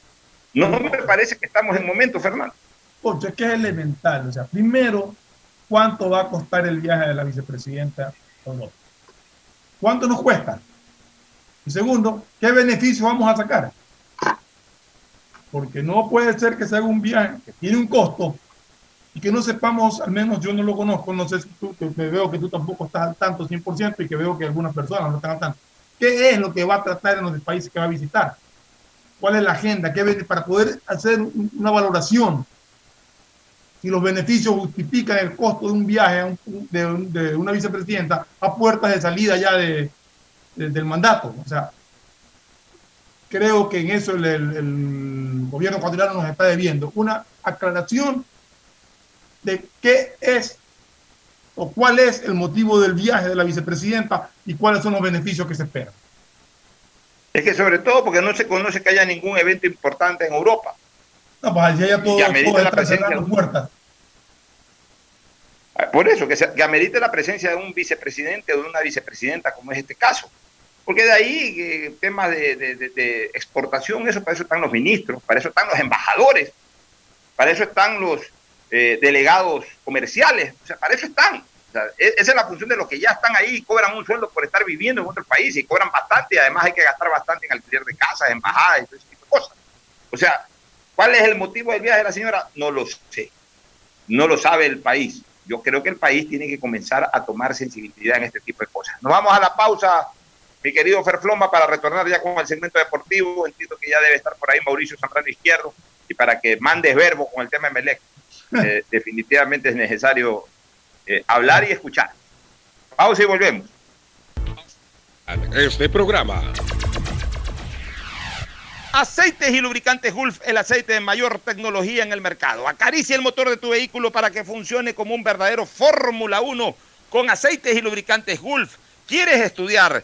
No, me parece que estamos en momento, Fernando. Porque es que es elemental. O sea, primero, ¿cuánto va a costar el viaje de la vicepresidenta ¿Cuánto nos cuesta? Y segundo, ¿qué beneficio vamos a sacar? Porque no puede ser que se haga un viaje que tiene un costo y que no sepamos, al menos yo no lo conozco, no sé si tú, que veo que tú tampoco estás al tanto 100% y que veo que algunas personas no están al tanto. ¿Qué es lo que va a tratar en los países que va a visitar? ¿Cuál es la agenda? ¿Qué, para poder hacer una valoración si los beneficios justifican el costo de un viaje de, una vicepresidenta a puertas de salida ya de, del mandato. O sea, creo que en eso el, el gobierno ecuatoriano nos está debiendo una aclaración de qué es o cuál es el motivo del viaje de la vicepresidenta y cuáles son los beneficios que se esperan. Es que sobre todo porque no se conoce que haya ningún evento importante en Europa. No, pues allá ya todo, que amerite la presencia de puertas. Ah, por eso, que, se, que amerite la presencia de un vicepresidente o de una vicepresidenta, como es este caso. Porque de ahí, eh, temas de, exportación, eso para eso están los ministros, para eso están los embajadores, para eso están los eh, delegados comerciales, o sea, para eso están. O sea, e, esa es la función de los que ya están ahí y cobran un sueldo por estar viviendo en otro país y cobran bastante, y además hay que gastar bastante en alquiler de casas, embajadas y todo ese tipo de cosas. O sea, ¿cuál es el motivo del viaje de la señora? No lo sé. No lo sabe el país. Yo creo que el país tiene que comenzar a tomar sensibilidad en este tipo de cosas. Nos vamos a la pausa, mi querido Ferfloma, para retornar ya con el segmento deportivo. Entiendo que ya debe estar por ahí Mauricio Zambrano Izquierdo y para que mandes verbo con el tema de Melec. Eh, definitivamente es necesario eh, hablar y escuchar. Pausa y volvemos. Este programa. Aceites y lubricantes Gulf, el aceite de mayor tecnología en el mercado. Acaricia el motor de tu vehículo para que funcione como un verdadero Fórmula 1 con aceites y lubricantes Gulf. ¿Quieres estudiar,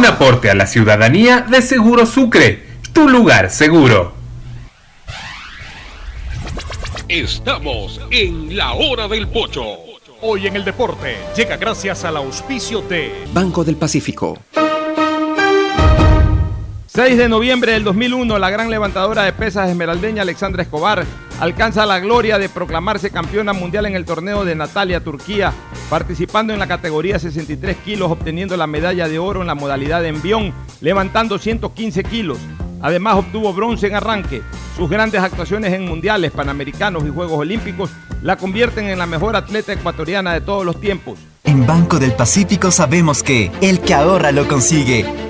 Un aporte a la ciudadanía de Seguro Sucre, tu lugar seguro. Estamos en la hora del pocho. Hoy en el deporte llega gracias al auspicio de Banco del Pacífico. 6 de noviembre del 2001, la gran levantadora de pesas esmeraldeña Alexandra Escobar alcanza la gloria de proclamarse campeona mundial en el torneo de Natalia, Turquía, participando en la categoría 63 kilos, obteniendo la medalla de oro en la modalidad de envión, levantando 115 kilos. Además obtuvo bronce en arranque. Sus grandes actuaciones en mundiales, panamericanos y Juegos Olímpicos la convierten en la mejor atleta ecuatoriana de todos los tiempos. En Banco del Pacífico sabemos que el que ahorra lo consigue.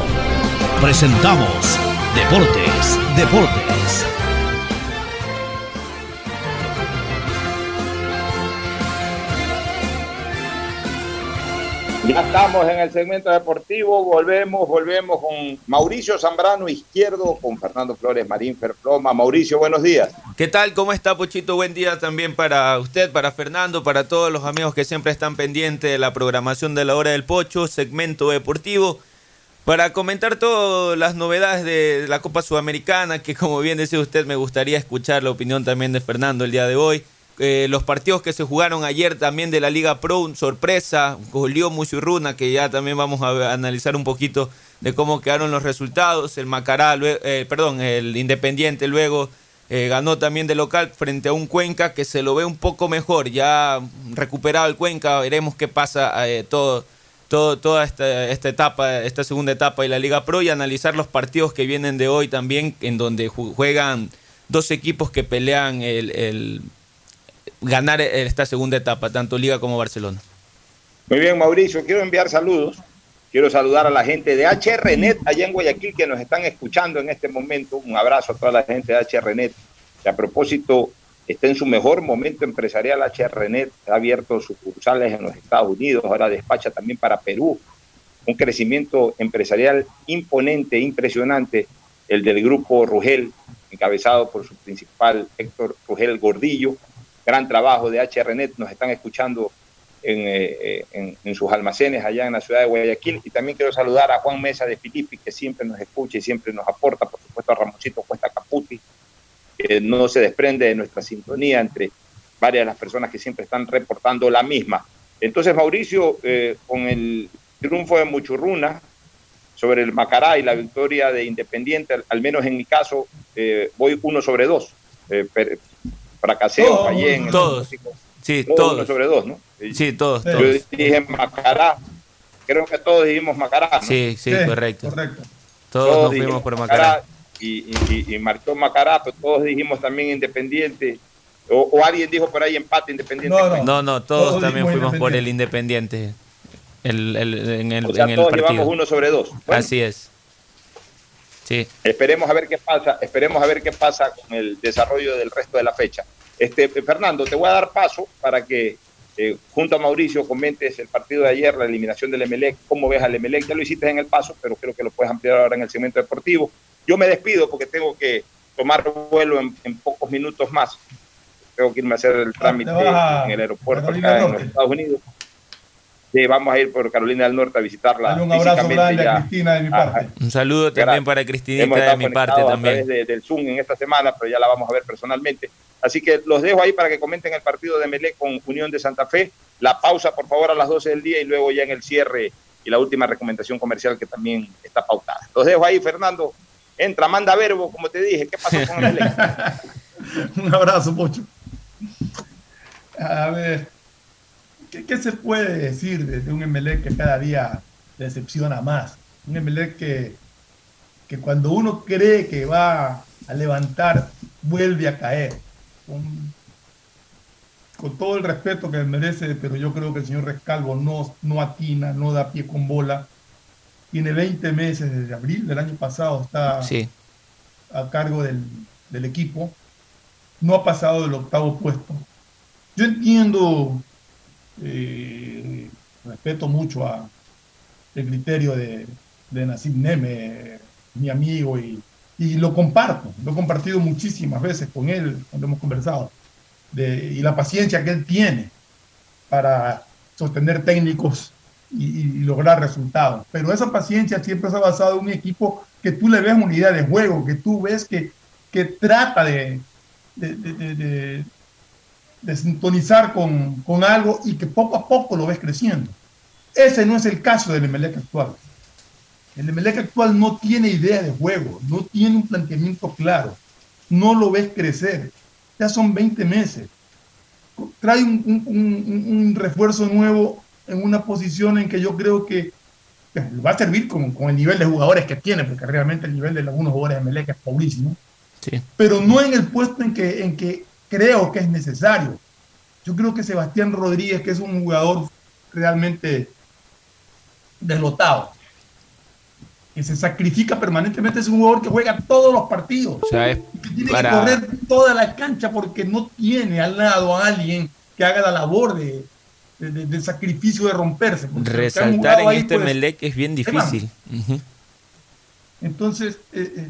presentamos Deportes, Deportes. Ya estamos en el segmento deportivo, volvemos, volvemos con Mauricio Zambrano Izquierdo, con Fernando Flores Marín Ferploma. Mauricio, buenos días. ¿Qué tal? ¿Cómo está, Pochito? Buen día también para usted, para Fernando, para todos los amigos que siempre están pendientes de la programación de la hora del Pocho, segmento deportivo. Para comentar todas las novedades de la Copa Sudamericana, que como bien decía usted, me gustaría escuchar la opinión también de Fernando el día de hoy. Eh, los partidos que se jugaron ayer también de la Liga Pro, sorpresa, goleó Musurruna, que ya también vamos a analizar un poquito de cómo quedaron los resultados. El Macará, eh, perdón, el Independiente luego eh, ganó también de local frente a un Cuenca que se lo ve un poco mejor, ya recuperado el Cuenca, veremos qué pasa todo, todo, toda esta, esta etapa, esta segunda etapa de la Liga Pro y analizar los partidos que vienen de hoy también, en donde juegan dos equipos que pelean el, ganar esta segunda etapa, tanto Liga como Barcelona. Muy bien, Mauricio, quiero enviar saludos. Quiero saludar a la gente de HRNet allá en Guayaquil que nos están escuchando en este momento. Un abrazo a toda la gente de HRNet, que a propósito está en su mejor momento empresarial. HRNet ha abierto sucursales en los Estados Unidos, ahora despacha también para Perú. Un crecimiento empresarial imponente, impresionante, el del grupo Rugel, encabezado por su principal Héctor Rugel Gordillo, gran trabajo de HRNet, nos están escuchando en, en, en, sus almacenes allá en la ciudad de Guayaquil. Y también quiero saludar a Juan Mesa de Filipi, que siempre nos escucha y siempre nos aporta, por supuesto a Ramoncito Cuesta Caputi, que no se desprende de nuestra sintonía entre varias de las personas que siempre están reportando la misma. Entonces, Mauricio, eh, con el triunfo de Muchurruna sobre el Macará y la victoria de Independiente, al, menos en mi caso, eh, voy uno sobre dos. Eh, fracasé o fallé en todos. El, sí, todos. todos. Uno sobre dos, ¿no? Sí, todos. Yo todos. dije Macará. Creo que todos dijimos Macará. ¿no? Sí, sí, correcto. Correcto. Todos, Todos nos dijimos fuimos por Macará. Y, y, y marcó Macará, pero todos dijimos también Independiente. O, o alguien dijo por ahí empate Independiente. No, no, todos, Todos también fuimos por el Independiente. El, el- en el, O sea, en el todos partido. llevamos uno sobre dos. Bueno. Así es. Sí. Esperemos a ver qué pasa, esperemos a ver qué pasa con el desarrollo del resto de la fecha. Este, Fernando, te voy a dar paso para que eh, junto a Mauricio comentes el partido de ayer, la eliminación del Emelec, cómo ves al Emelec, ya lo hiciste en el paso, pero creo que lo puedes ampliar ahora en el segmento deportivo. Yo me despido porque tengo que tomar vuelo en, en pocos minutos más. Tengo que irme a hacer el trámite vas a en el aeropuerto acá en los. Estados Unidos. Sí, vamos a ir por Carolina del Norte a visitarla Dale un abrazo grande ya. a Cristina de mi parte. Un saludo también para Cristinita de mi parte conectados a también. través de- del Zoom en esta semana, pero ya la vamos a ver personalmente. Así que los dejo ahí para que comenten el partido de Melé con Unión de Santa Fe. La pausa, por favor, a las 12 del día y luego ya en el cierre y la última recomendación comercial que también está pautada. Los dejo ahí, Fernando. Entra, manda verbo, como te dije. ¿Qué pasó con el Melé? Un abrazo, Pocho. A ver, ¿qué, qué se puede decir de, de un Emelec que cada día decepciona más? Un Emelec que, que cuando uno cree que va a levantar, vuelve a caer. Con, con todo el respeto que merece, pero yo creo que el señor Rescalvo no, no atina, no da pie con bola. Tiene 20 meses desde abril del año pasado, está Sí. a cargo del, del equipo. No ha pasado del octavo puesto. Yo entiendo, eh, respeto mucho a el criterio de, de Nassim Neme, mi amigo y, y lo comparto, lo he compartido muchísimas veces con él cuando hemos conversado, de, y la paciencia que él tiene para sostener técnicos y, y lograr resultados. Pero esa paciencia siempre se ha basado en un equipo que tú le ves una idea de juego, que tú ves que, que trata de, de, de- de- sintonizar con, con algo y que poco a poco lo ves creciendo. Ese no es el caso del Emelec actual. El Emelec actual no tiene idea de juego, no tiene un planteamiento claro, no lo ves crecer. Ya son 20 meses. Trae un, un- un- un refuerzo nuevo en una posición en que yo creo que que va a servir con, con el nivel de jugadores que tiene, porque realmente el nivel de algunos jugadores de Emelec es pobrísimo Sí. pero no en el puesto en que, en que creo que es necesario. Yo creo que Sebastián Rodríguez, que es un jugador realmente deslotado, que se sacrifica permanentemente, es un jugador que juega todos los partidos, O sea, es que tiene para- que correr toda la cancha porque no tiene al lado a alguien que haga la labor de, de- sacrificio de romperse. resaltar en ahí, este pues, Melec es bien difícil. Entonces, eh, eh,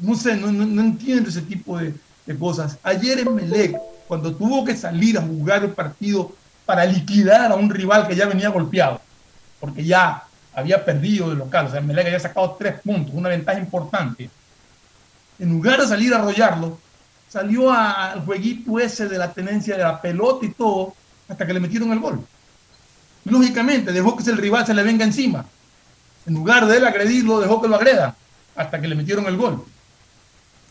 no sé, no, no- no entiendo ese tipo de, de cosas. Ayer en Melec, cuando tuvo que salir a jugar el partido para liquidar a un rival que ya venía golpeado, porque ya había perdido de local, o sea, Melec había sacado tres puntos, una ventaja importante. En lugar de salir a arrollarlo, salió al jueguito ese de la tenencia de la pelota y todo, hasta que le metieron el gol. Lógicamente, dejó que el rival se le venga encima. En lugar de él agredirlo, dejó que lo agreda hasta que le metieron el gol.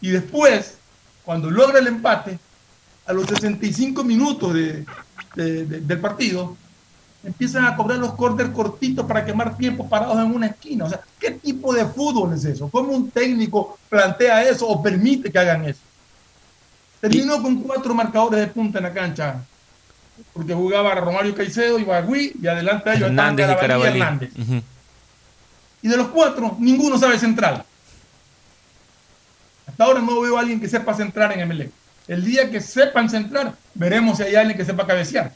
Y después, cuando logra el empate, a los 65 minutos de- de- de- del partido, empiezan a cobrar los cortes cortitos para quemar tiempo parados en una esquina. O sea, ¿qué tipo de fútbol es eso? ¿Cómo un técnico plantea eso o permite que hagan eso? Terminó con cuatro marcadores de punta en la cancha, porque jugaba Romario Caicedo y Bagui, y adelante de ellos Hernández y. Hernández. Y de los cuatro, ninguno sabe central. Hasta ahora no veo a alguien que sepa centrar en MLE. El día que sepan centrar, veremos si hay alguien que sepa cabecear.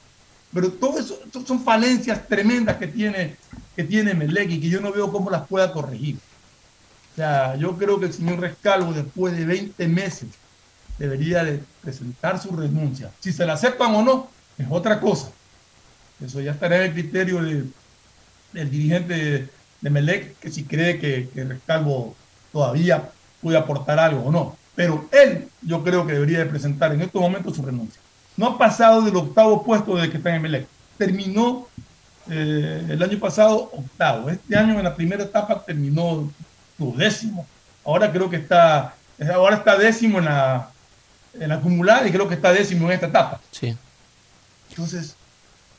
Pero todo eso, son falencias tremendas que tiene, que tiene Melec y que yo no veo cómo las pueda corregir. O sea, yo creo que el señor Rescalvo, después de 20 meses, debería de presentar su renuncia. Si se la aceptan o no, es otra cosa. Eso ya estará en el criterio de- del dirigente de, de Melec, que si cree que, que Rescalvo todavía puede aportar algo o no. Pero él, yo creo que debería de presentar en estos momentos su renuncia. No ha pasado del octavo puesto desde que está en Melec. Terminó eh, el año pasado octavo. Este año en la primera etapa terminó duodécimo. Ahora creo que está, ahora está décimo en la, en la acumulada y creo que está décimo en esta etapa. Sí. Entonces,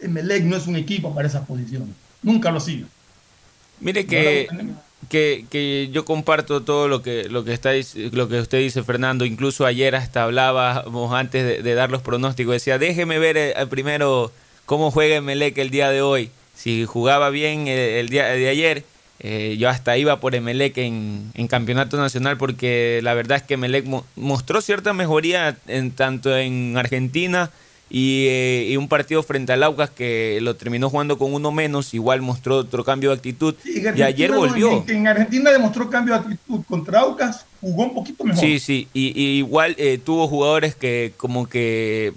Emelec no es un equipo para esas posiciones. Nunca lo ha sido. Mire que. Que, que yo comparto todo lo que lo que está lo que usted dice Fernando. Incluso ayer hasta hablábamos antes de, dar los pronósticos. Decía déjeme ver eh, primero cómo juega Emelec el día de hoy. Si jugaba bien eh, el día de ayer eh, yo hasta iba por Emelec en, en campeonato nacional porque la verdad es que Emelec mo- mostró cierta mejoría en tanto en Argentina y, eh, y un partido frente al Aucas que lo terminó jugando con uno menos, igual mostró otro cambio de actitud. Sí, y ayer volvió. En, en Argentina demostró cambio de actitud. Contra Aucas jugó un poquito mejor. Sí, sí, y, y igual eh, tuvo jugadores que como que,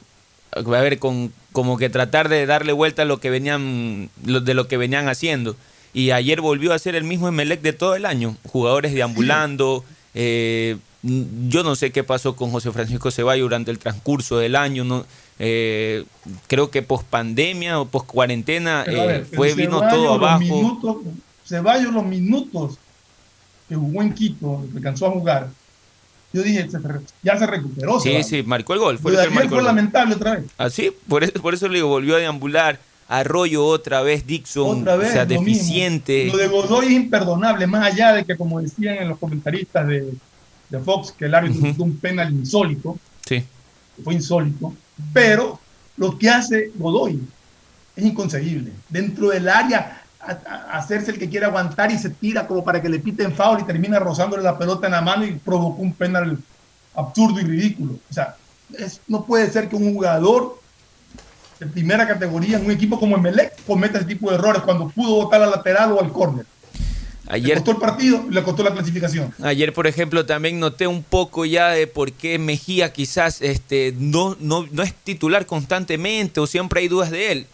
a ver, con, como que tratar de darle vuelta a lo que venían, lo- de lo que venían haciendo. Y ayer volvió a ser el mismo Emelec de todo el año, jugadores deambulando. eh, yo no sé qué pasó con José Francisco Ceballos durante el transcurso del año, no, eh, creo que post pandemia o post cuarentena pero fue vino todo abajo. minutos- Ceballos, los minutos que jugó en Quito, que alcanzó a jugar, yo dije, ya se recuperó. Sí, Ceballos. sí, marcó el gol. Fue el marcó fue el lamentable otra vez. Así, por eso, por eso le digo, volvió a deambular. Arroyo otra vez, Dixon, Otra vez, o sea, lo mismo. deficiente. Lo de Godoy es imperdonable, más allá de que, como decían en los comentaristas de, de Fox, que el árbitro hizo un penal insólito, Sí. fue insólito, pero lo que hace Godoy es inconcebible. Dentro del área, hacerse el que quiere aguantar y se tira como para que le piten foul y termina rozándole la pelota en la mano y provocó un penal absurdo y ridículo. O sea, no puede ser que un jugador de primera categoría en un equipo como Emelec cometa ese tipo de errores cuando pudo botar al lateral o al córner. Ayer, le costó el partido y le costó la clasificación. Ayer, por ejemplo, también noté un poco ya de por qué Mejía quizás este, no, no, no es titular constantemente o siempre hay dudas de él.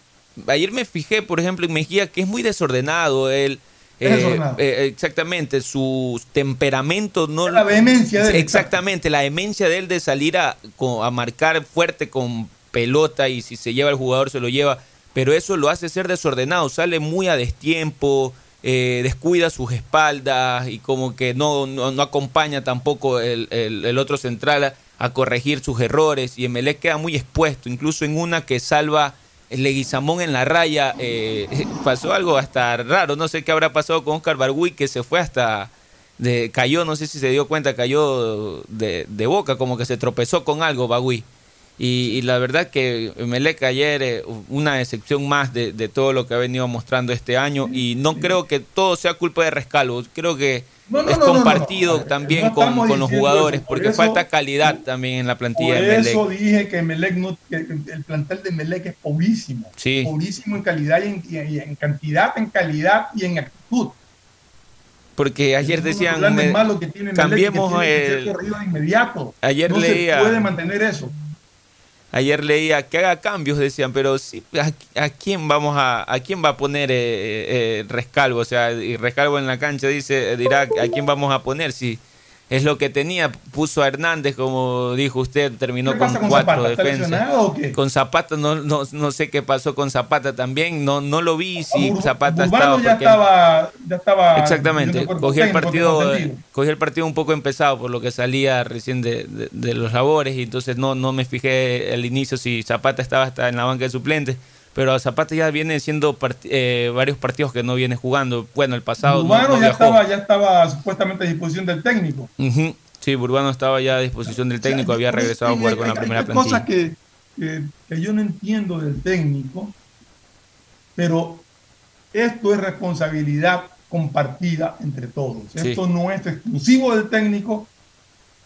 Ayer me fijé, por ejemplo, en Mejía que es muy desordenado él. Eh, eh, exactamente, su temperamento no... La vehemencia de él. Exactamente, la demencia de él de salir a, a marcar fuerte con pelota y si se lleva el jugador se lo lleva, pero eso lo hace ser desordenado, sale muy a destiempo, eh, descuida sus espaldas y como que no, no, acompaña tampoco el, el- otro central a, corregir sus errores y Emelec queda muy expuesto, incluso en una que salva Leguizamón en la raya, eh, pasó algo hasta raro, no sé qué habrá pasado con Oscar Bargüi que se fue hasta de, cayó, no sé si se dio cuenta, cayó de, de boca, como que se tropezó con algo Bagui. Y, y la verdad que Melec ayer, eh, una excepción más de, de todo lo que ha venido mostrando este año. Y no creo que todo sea culpa de Rescalvo. Creo que No, no, es no, compartido no. también con, con los jugadores, eso. Por porque eso- falta calidad también en la Por plantilla de Melec. eso dije que, Melec no, que el plantel de Melec es pobrísimo. Sí. Pobrísimo en calidad y en, y- en cantidad, en calidad y en actitud. Porque ayer decían, me- que tiene Melec, cambiemos que tiene que ser el- de inmediato. Ayer no leía- se puede mantener eso. Ayer leía que haga cambios, decían, pero sí, ¿a, a quién vamos a, a quién va a poner eh, eh, Rescalvo? O sea, y Rescalvo en la cancha dice, dirá a quién vamos a poner si es lo que tenía, puso a Hernández, como dijo usted, terminó ¿Qué con pasa con cuatro defensas. lesionado o qué? Con Zapata no, no, no sé qué pasó con Zapata también, no, no lo vi si Bur- Zapata estaba. ya estaba, ya estaba Exactamente, cogí el partido, cogí el partido un poco empezado por lo que salía recién de, de- de los labores y entonces no, no me fijé al inicio si Zapata estaba hasta en la banca de suplentes, pero Zapata ya viene siendo part- eh, varios partidos que no viene jugando. Bueno, el pasado no, Urbano no ya, estaba, ya estaba supuestamente a disposición del técnico. Sí, Burbano estaba ya a disposición del técnico, había regresado a hay- jugar hay- con la hay primera cosas plantilla. que, que, que yo no entiendo del técnico, pero esto es responsabilidad compartida entre todos. Sí. Esto no es exclusivo del técnico,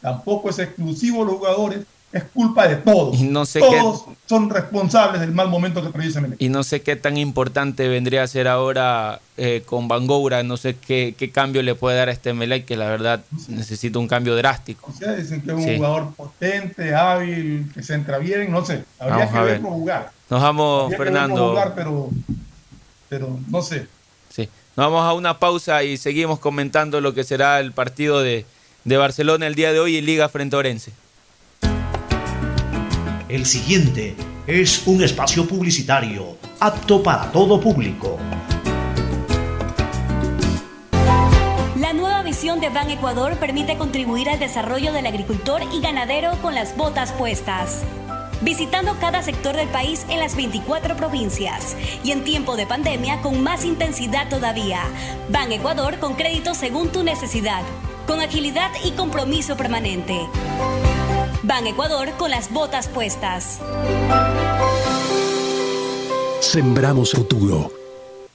tampoco es exclusivo de los jugadores, es culpa de todos. Y no sé todos son responsables del mal momento que atraviesa Melec. Y no sé qué tan importante vendría a ser ahora eh, con Bangoura, no sé qué, qué cambio le puede dar a este Melec, que la verdad necesita un cambio drástico. O sea, dicen que es un Sí. jugador potente, hábil, que se entra bien, no sé. Habría Vamos que verlo jugar. Nos vamos, Habría Fernando. jugar, pero, pero no sé. Sí. Nos vamos a una pausa y seguimos comentando lo que será el partido de, de Barcelona el día de hoy en Liga frente a Orense. El siguiente es un espacio publicitario apto para todo público. La nueva visión de Ban Ecuador permite contribuir al desarrollo del agricultor y ganadero con las botas puestas. Visitando cada sector del país en las 24 provincias y en tiempo de pandemia con más intensidad todavía. Ban Ecuador con crédito según tu necesidad, con agilidad y compromiso permanente. Ban Ecuador con las botas puestas. Sembramos futuro.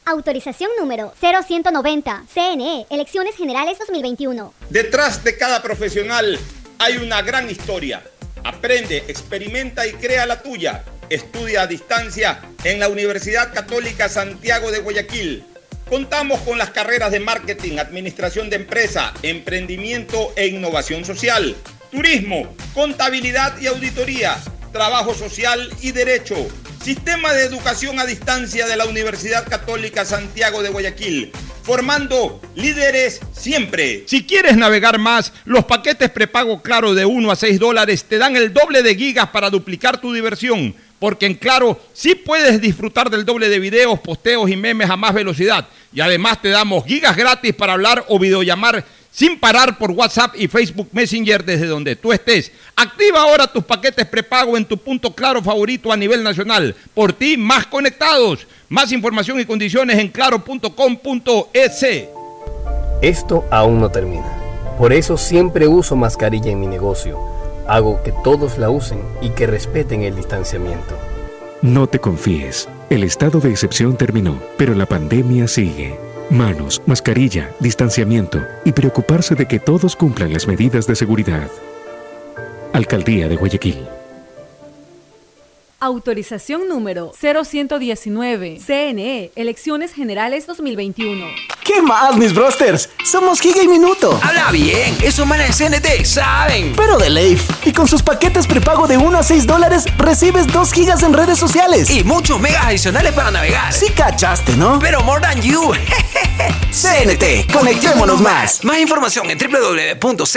Autorización número 0190. CNE, Elecciones Generales 2021. Detrás de cada profesional hay una gran historia. Aprende, experimenta y crea la tuya. Estudia a distancia en la Universidad Católica Santiago de Guayaquil. Contamos con las carreras de marketing, administración de empresa, emprendimiento e innovación social, turismo, contabilidad y auditoría, trabajo social y derecho. Sistema de educación a distancia de la Universidad Católica Santiago de Guayaquil, formando líderes siempre. Si quieres navegar más, los paquetes prepago Claro de 1 a 6 dólares te dan el doble de gigas para duplicar tu diversión. Porque en Claro sí puedes disfrutar del doble de videos, posteos y memes a más velocidad. Y además te damos gigas gratis para hablar o videollamar sin parar por WhatsApp y Facebook Messenger desde donde tú estés. Activa ahora tus paquetes prepago en tu punto claro favorito a nivel nacional. Por ti, más conectados. Más información y condiciones en claro.com.es. Esto aún no termina. Por eso siempre uso mascarilla en mi negocio. Hago que todos la usen y que respeten el distanciamiento. No te confíes. El estado de excepción terminó, pero la pandemia sigue. Manos, mascarilla, distanciamiento y preocuparse de que todos cumplan las medidas de seguridad. Alcaldía de Guayaquil. Autorización número 0119. CNE, Elecciones Generales 2021. ¿Qué más, mis brosters? Somos Giga y Minuto. Habla bien, esos manes de CNT saben. Pero de Leif. Y con sus paquetes prepago de 1 a 6 dólares, recibes 2 gigas en redes sociales. Y muchos megas adicionales para navegar. Sí cachaste, ¿no? Pero more than you. CNT, conectémonos más. Más información en www.cnt.com.es.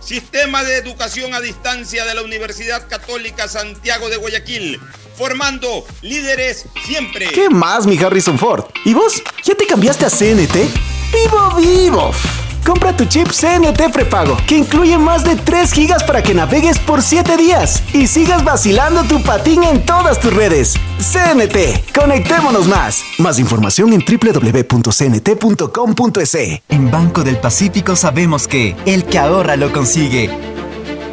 Sistema de Educación a Distancia de la Universidad Católica Santiago de Guayaquil, formando líderes siempre. ¿Qué más, mi Harrison Ford? ¿Y vos? ¿Ya te cambiaste a CNT? ¡Vivo, vivo! Compra tu chip CNT prepago, que incluye más de 3 gigas para que navegues por 7 días y sigas vacilando tu patín en todas tus redes. CNT, conectémonos más. Más información en www.cnt.com.es. En Banco del Pacífico sabemos que el que ahorra lo consigue.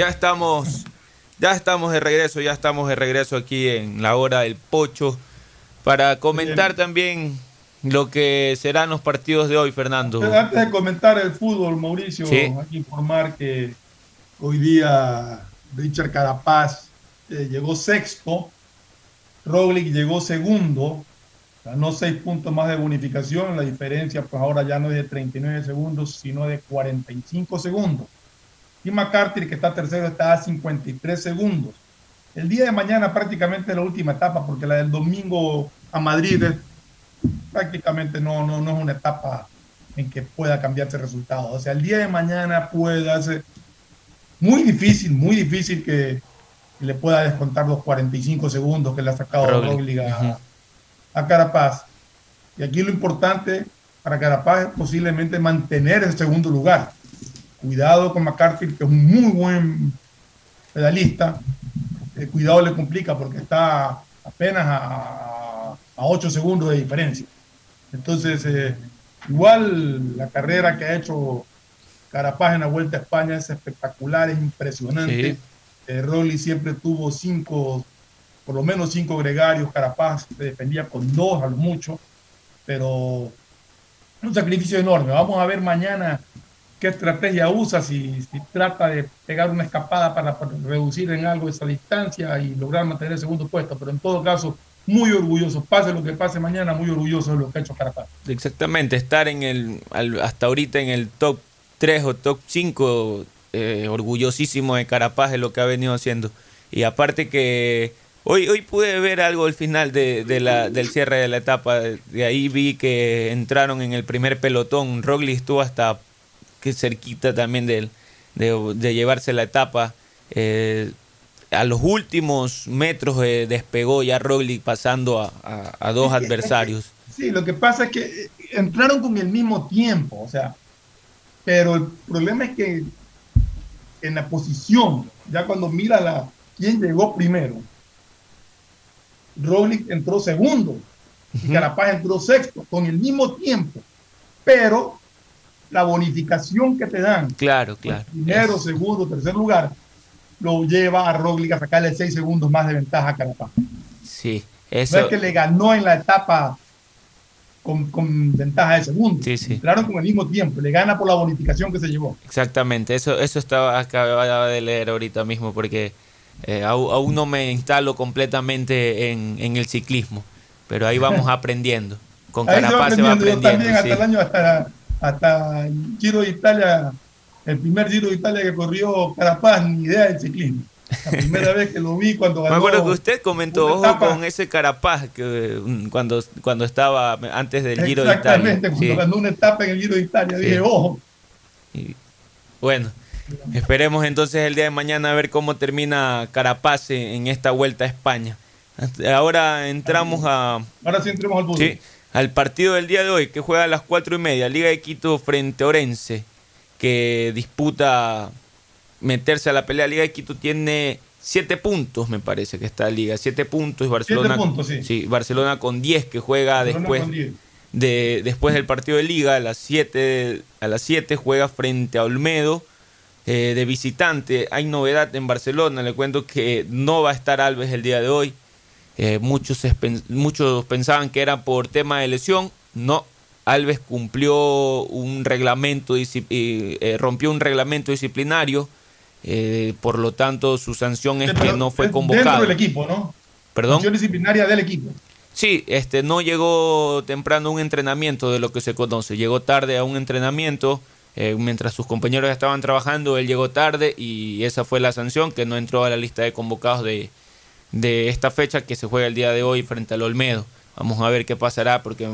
Ya estamos, ya estamos de regreso, ya estamos de regreso aquí en la hora del pocho para comentar también lo que serán los partidos de hoy, Fernando. Antes de comentar el fútbol, Mauricio, Sí. hay que informar que hoy día Richard Carapaz eh, llegó sexto, Roglic llegó segundo, ganó seis puntos más de bonificación, la diferencia pues ahora ya no es de 39 segundos, sino de 45 segundos. Y McCarthy, que está tercero, está a 53 segundos. El día de mañana prácticamente la última etapa, porque la del domingo a Madrid es prácticamente no, no, no es una etapa en que pueda cambiarse el resultado. O sea, el día de mañana puede darse muy difícil, muy difícil que le pueda descontar los 45 segundos que le ha sacado Roglic. A Carapaz. Y aquí lo importante para Carapaz es posiblemente mantener el segundo lugar. Cuidado con McCarthy, que es un muy buen pedalista. El cuidado le complica porque está apenas a, a 8 segundos de diferencia. Entonces, eh, igual la carrera que ha hecho Carapaz en la Vuelta a España es espectacular, es impresionante. Sí. Eh, Roglic siempre tuvo cinco por lo menos cinco gregarios, Carapaz se defendía con dos a lo mucho, pero un sacrificio enorme. Vamos a ver mañana qué estrategia usa, si, trata de pegar una escapada para, reducir en algo esa distancia y lograr mantener el segundo puesto, pero en todo caso, muy orgulloso, pase lo que pase mañana, muy orgulloso de lo que ha hecho Carapaz. Exactamente, estar en el, al- hasta ahorita en el top 3 o top 5, eh, orgullosísimo de Carapaz de lo que ha venido haciendo. Y aparte que hoy, hoy pude ver algo al final de, la, del cierre de la etapa, de ahí vi que entraron en el primer pelotón, Roglic estuvo hasta que cerquita también de, de, de llevarse la etapa. Eh, a los últimos metros eh, despegó ya Roglic pasando a, a- a dos adversarios. Sí, lo que pasa es que eh, entraron con el mismo tiempo, o sea, pero el problema es que en la posición, ya cuando mira la quién llegó primero, Roglic entró segundo y Carapaz entró sexto con el mismo tiempo, pero la bonificación que te dan, Claro, claro. primero, segundo, tercer lugar, lo lleva a Roglic a sacarle seis segundos más de ventaja a Carapaz. Sí, No eso. es que le ganó en la etapa con, con ventaja de segundo. Sí, sí. Entraron con el mismo tiempo. Le gana por la bonificación que se llevó. Exactamente, eso, eso estaba acababa de leer ahorita mismo porque eh, aún, aún no me instalo completamente en, en el ciclismo, pero ahí vamos aprendiendo. Con Ahí se va Carapaz se va aprendiendo. Yo también hasta el año, hasta, hasta el Giro de Italia, el primer Giro de Italia que corrió Carapaz, ni idea del ciclismo. La primera vez que lo vi cuando Me ganó. acuerdo que usted comentó ojo con ese Carapaz que mm, cuando, cuando estaba antes del Giro de Italia. Exactamente, cuando Sí. ganó una etapa en el Giro de Italia. Sí. Dije, ojo. Bueno, esperemos entonces el día de mañana a ver cómo termina Carapaz en en esta vuelta a España. Ahora entramos a, Ahora sí entremos al fútbol. Sí, al partido del día de hoy, que juega a las cuatro y media, Liga de Quito frente a Orense, que disputa meterse a la pelea. Liga de Quito tiene siete puntos, me parece que está Liga, siete puntos. y Barcelona, puntos, sí. Barcelona con 10 que juega Barcelona después con 10. de después del partido de Liga a las 7 a las 7 juega frente a Olmedo eh, de visitante. Hay novedad en Barcelona, le cuento que no va a estar Alves el día de hoy. Eh, muchos, muchos pensaban que era por tema de lesión. No, Alves cumplió un reglamento, eh, rompió un reglamento disciplinario. eh, por lo tanto, su sanción es que no fue convocado. Dentro del equipo, ¿no? Perdón. Acción disciplinaria del equipo. Sí, este no llegó temprano a un entrenamiento de lo que se conoce. Llegó tarde a un entrenamiento eh, mientras sus compañeros estaban trabajando. Él llegó tarde y esa fue la sanción que no entró a la lista de convocados de, de esta fecha que se juega el día de hoy frente al Olmedo. Vamos a ver qué pasará porque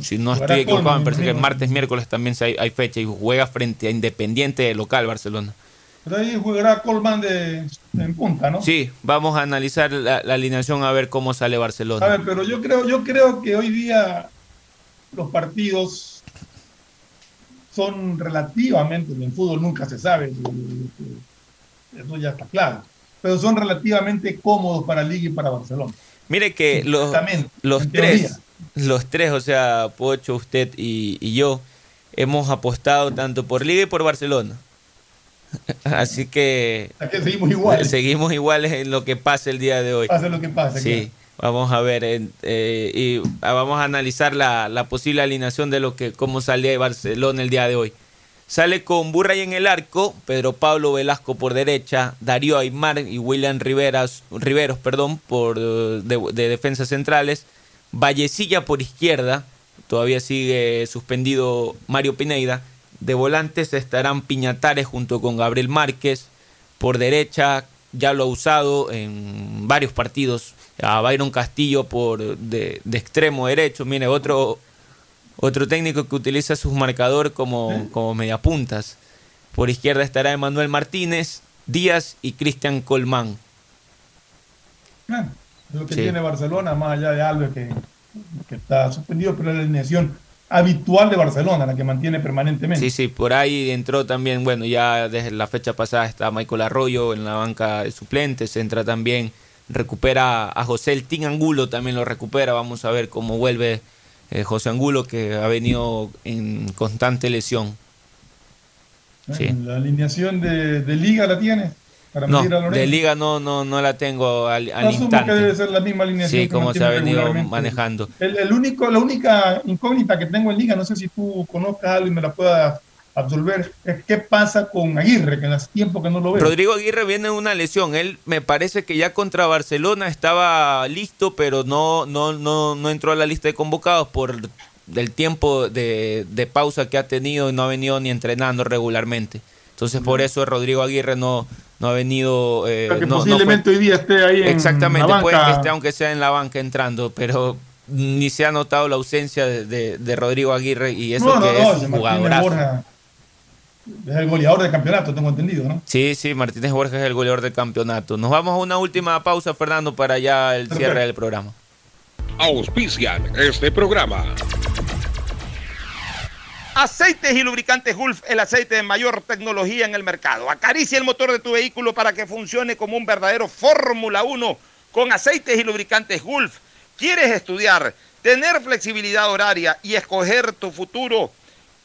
si no estoy equivocado, me parece que el martes, miércoles también hay, hay fecha y juega frente a Independiente de local Barcelona. Pero ahí jugará Colman de, en punta, ¿no? Sí, vamos a analizar la, la alineación a ver cómo sale Barcelona. A ver, pero yo creo, yo creo que hoy día los partidos son relativamente, en fútbol nunca se sabe, eso ya está claro, pero son relativamente cómodos para Liga y para Barcelona. Mire que los, tres, los tres, o sea, Pocho, usted y, y yo, hemos apostado tanto por Liga y por Barcelona. Así que seguimos iguales. seguimos iguales en lo que pase el día de hoy. Pase lo que pase, Sí, vamos a ver eh, y ah, vamos a analizar la, la posible alineación de lo que cómo sale Barcelona el día de hoy. Sale con Burray en el arco, Pedro Pablo Velasco por derecha, Darío Aymar y William Riveros perdón, por, eh, de, de defensas centrales, Vallecilla por izquierda, todavía sigue suspendido Mario Pineida, de volantes estarán Piñatares junto con Gabriel Márquez, por derecha ya lo ha usado en varios partidos, a Byron Castillo por de, de extremo derecho, mire, otro, otro técnico que utiliza sus marcadores como, como mediapuntas. Por izquierda estará Emanuel Martínez, Díaz y Cristian Colmán. Ah, es lo que Sí. tiene Barcelona, más allá de Alves que, que está suspendido, pero es la alineación habitual de Barcelona, la que mantiene permanentemente. Sí, sí, por ahí entró también, bueno, ya desde la fecha pasada está Michael Arroyo en la banca de suplentes, entra también, recupera a José El Tin Angulo, también lo recupera, vamos a ver cómo vuelve eh, José Angulo, que ha venido en constante lesión. Sí. La alineación de, de Liga la tiene. para No, a de liga no, no, no la tengo al, al instante. que debe ser la misma alineación. Sí, como se ha venido manejando. El, el único, la única incógnita que tengo en liga, no sé si tú conozcas algo y me la puedas absolver, qué pasa con Aguirre, que hace tiempo que no lo veo. Rodrigo Aguirre viene de una lesión. Él me parece que ya contra Barcelona estaba listo, pero no, no, no, no entró a la lista de convocados por del tiempo de, de pausa que ha tenido y no ha venido ni entrenando regularmente. Entonces por eso Rodrigo Aguirre no, no ha venido... eh, que no- posiblemente hoy día esté ahí en Exactamente, la puede que esté aunque sea en la banca entrando, pero ni se ha notado la ausencia de, de- de Rodrigo Aguirre y eso que es Martínez jugadorazo. Es el goleador del campeonato, tengo entendido, ¿no? Sí, sí, Martínez Borges es el goleador del campeonato. Nos vamos a una última pausa, Fernando, para ya el cierre del programa. Auspician este programa. Aceites y lubricantes Gulf, el aceite de mayor tecnología en el mercado. Acaricia el motor de tu vehículo para que funcione como un verdadero Fórmula 1 con aceites y lubricantes Gulf. ¿Quieres estudiar, tener flexibilidad horaria y escoger tu futuro?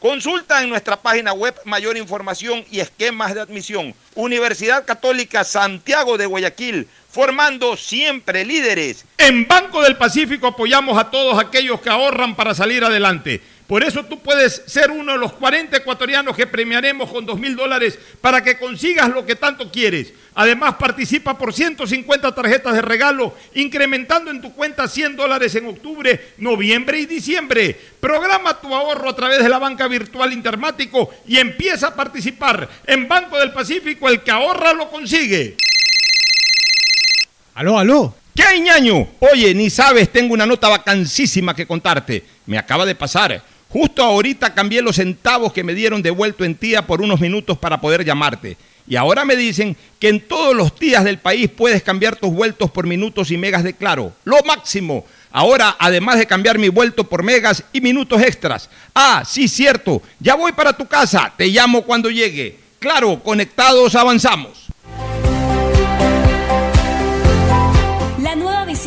Consulta en nuestra página web mayor información y esquemas de admisión. Universidad Católica Santiago de Guayaquil, formando siempre líderes. En Banco del Pacífico apoyamos a todos aquellos que ahorran para salir adelante. Por eso tú puedes ser uno de los 40 ecuatorianos que premiaremos con 2 mil dólares para que consigas lo que tanto quieres. Además, participa por 150 tarjetas de regalo, incrementando en tu cuenta 100 dólares en octubre, noviembre y diciembre. Programa tu ahorro a través de la banca virtual Intermático y empieza a participar. En Banco del Pacífico, el que ahorra lo consigue. Aló, aló. ¿Qué hay, ñaño? Oye, ni sabes, tengo una nota vacancísima que contarte. Me acaba de pasar. Justo ahorita cambié los centavos que me dieron devuelto en tía por unos minutos para poder llamarte. Y ahora me dicen que en todos los días del país puedes cambiar tus vueltos por minutos y megas de claro. Lo máximo. Ahora, además de cambiar mi vuelto por megas y minutos extras. Ah, sí, cierto. Ya voy para tu casa. Te llamo cuando llegue. Claro, conectados avanzamos.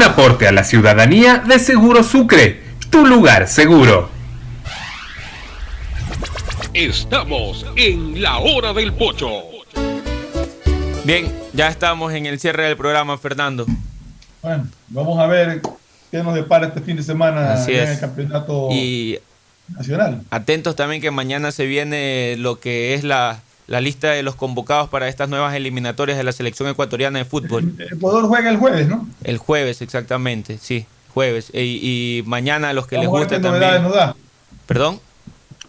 Un aporte a la ciudadanía de Seguro Sucre, tu lugar seguro. Estamos en la hora del pocho. Bien, ya estamos en el cierre del programa, Fernando. Bueno, vamos a ver qué nos depara este fin de semana Así en es. el campeonato Y nacional. atentos también que mañana se viene lo que es la, la lista de los convocados para estas nuevas eliminatorias de la selección ecuatoriana de fútbol. Ecuador juega el jueves, ¿no? El jueves, exactamente, sí, jueves. Y, y mañana a los que Vamos a ver les qué guste novedades también. nos da. ¿Perdón?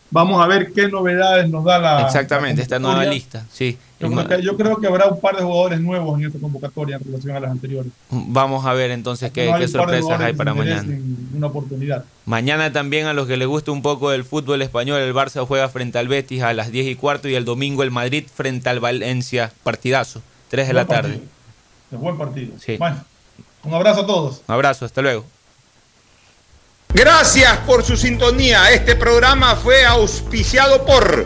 Vamos a ver qué novedades nos da la. Exactamente, la esta nueva lista, sí. Yo creo, que, yo creo que habrá un par de jugadores nuevos en esta convocatoria en relación a las anteriores. Vamos a ver entonces qué, No sorpresas hay para mañana. Una oportunidad. Mañana también a los que les guste un poco del fútbol español, el Barça juega frente al Betis a las 10 y cuarto y el domingo el Madrid frente al Valencia, partidazo, 3 de la tarde. partido. Es buen partido. Sí. Bueno, un abrazo a todos. Un abrazo, hasta luego. Gracias por su sintonía. Este programa fue auspiciado por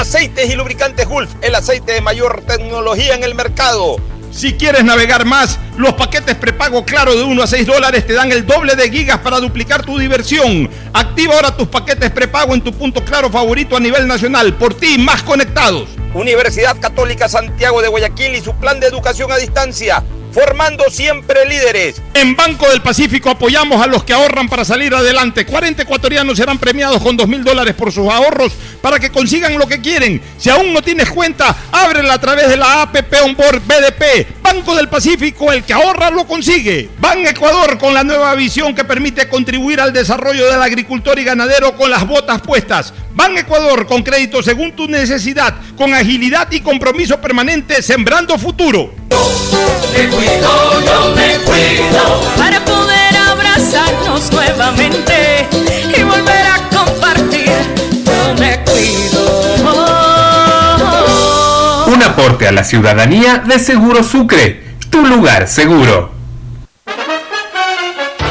Aceites y lubricantes Gulf, el aceite de mayor tecnología en el mercado. Si quieres navegar más, los paquetes prepago Claro de 1 a 6 dólares te dan el doble de gigas para duplicar tu diversión. Activa ahora tus paquetes prepago en tu punto Claro favorito a nivel nacional. Por ti, más conectados. Universidad Católica Santiago de Guayaquil y su plan de educación a distancia. formando siempre líderes. En Banco del Pacífico apoyamos a los que ahorran para salir adelante. 40 ecuatorianos serán premiados con 2 mil dólares por sus ahorros para que consigan lo que quieren. Si aún no tienes cuenta, ábrela a través de la APP Onboard BDP. Banco del Pacífico, el que ahorra lo consigue. Ban Ecuador con la nueva visión que permite contribuir al desarrollo del agricultor y ganadero con las botas puestas. Ban Ecuador con crédito según tu necesidad, con agilidad y compromiso permanente, sembrando futuro. Me cuido, yo me cuido para poder abrazarnos nuevamente y volver a compartir. Yo me cuido. Un aporte a la ciudadanía de Seguro Sucre, tu lugar seguro.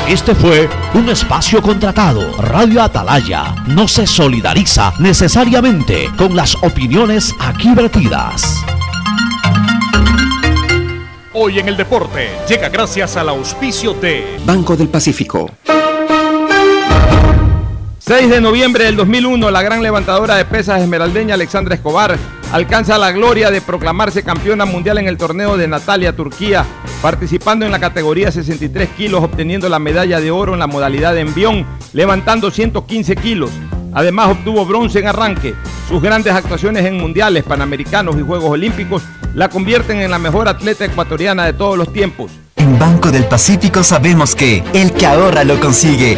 Este fue un espacio contratado. Radio Atalaya no se solidariza necesariamente con las opiniones aquí vertidas. Hoy en el deporte llega gracias al auspicio de Banco del Pacífico. 6 de noviembre del 2001, la gran levantadora de pesas esmeraldeña Alexandra Escobar alcanza la gloria de proclamarse campeona mundial en el torneo de Natalia, Turquía, participando en la categoría 63 kilos, obteniendo la medalla de oro en la modalidad de envión, levantando 115 kilos. Además obtuvo bronce en arranque. Sus grandes actuaciones en mundiales, panamericanos y Juegos Olímpicos la convierten en la mejor atleta ecuatoriana de todos los tiempos. En Banco del Pacífico sabemos que el que ahorra lo consigue.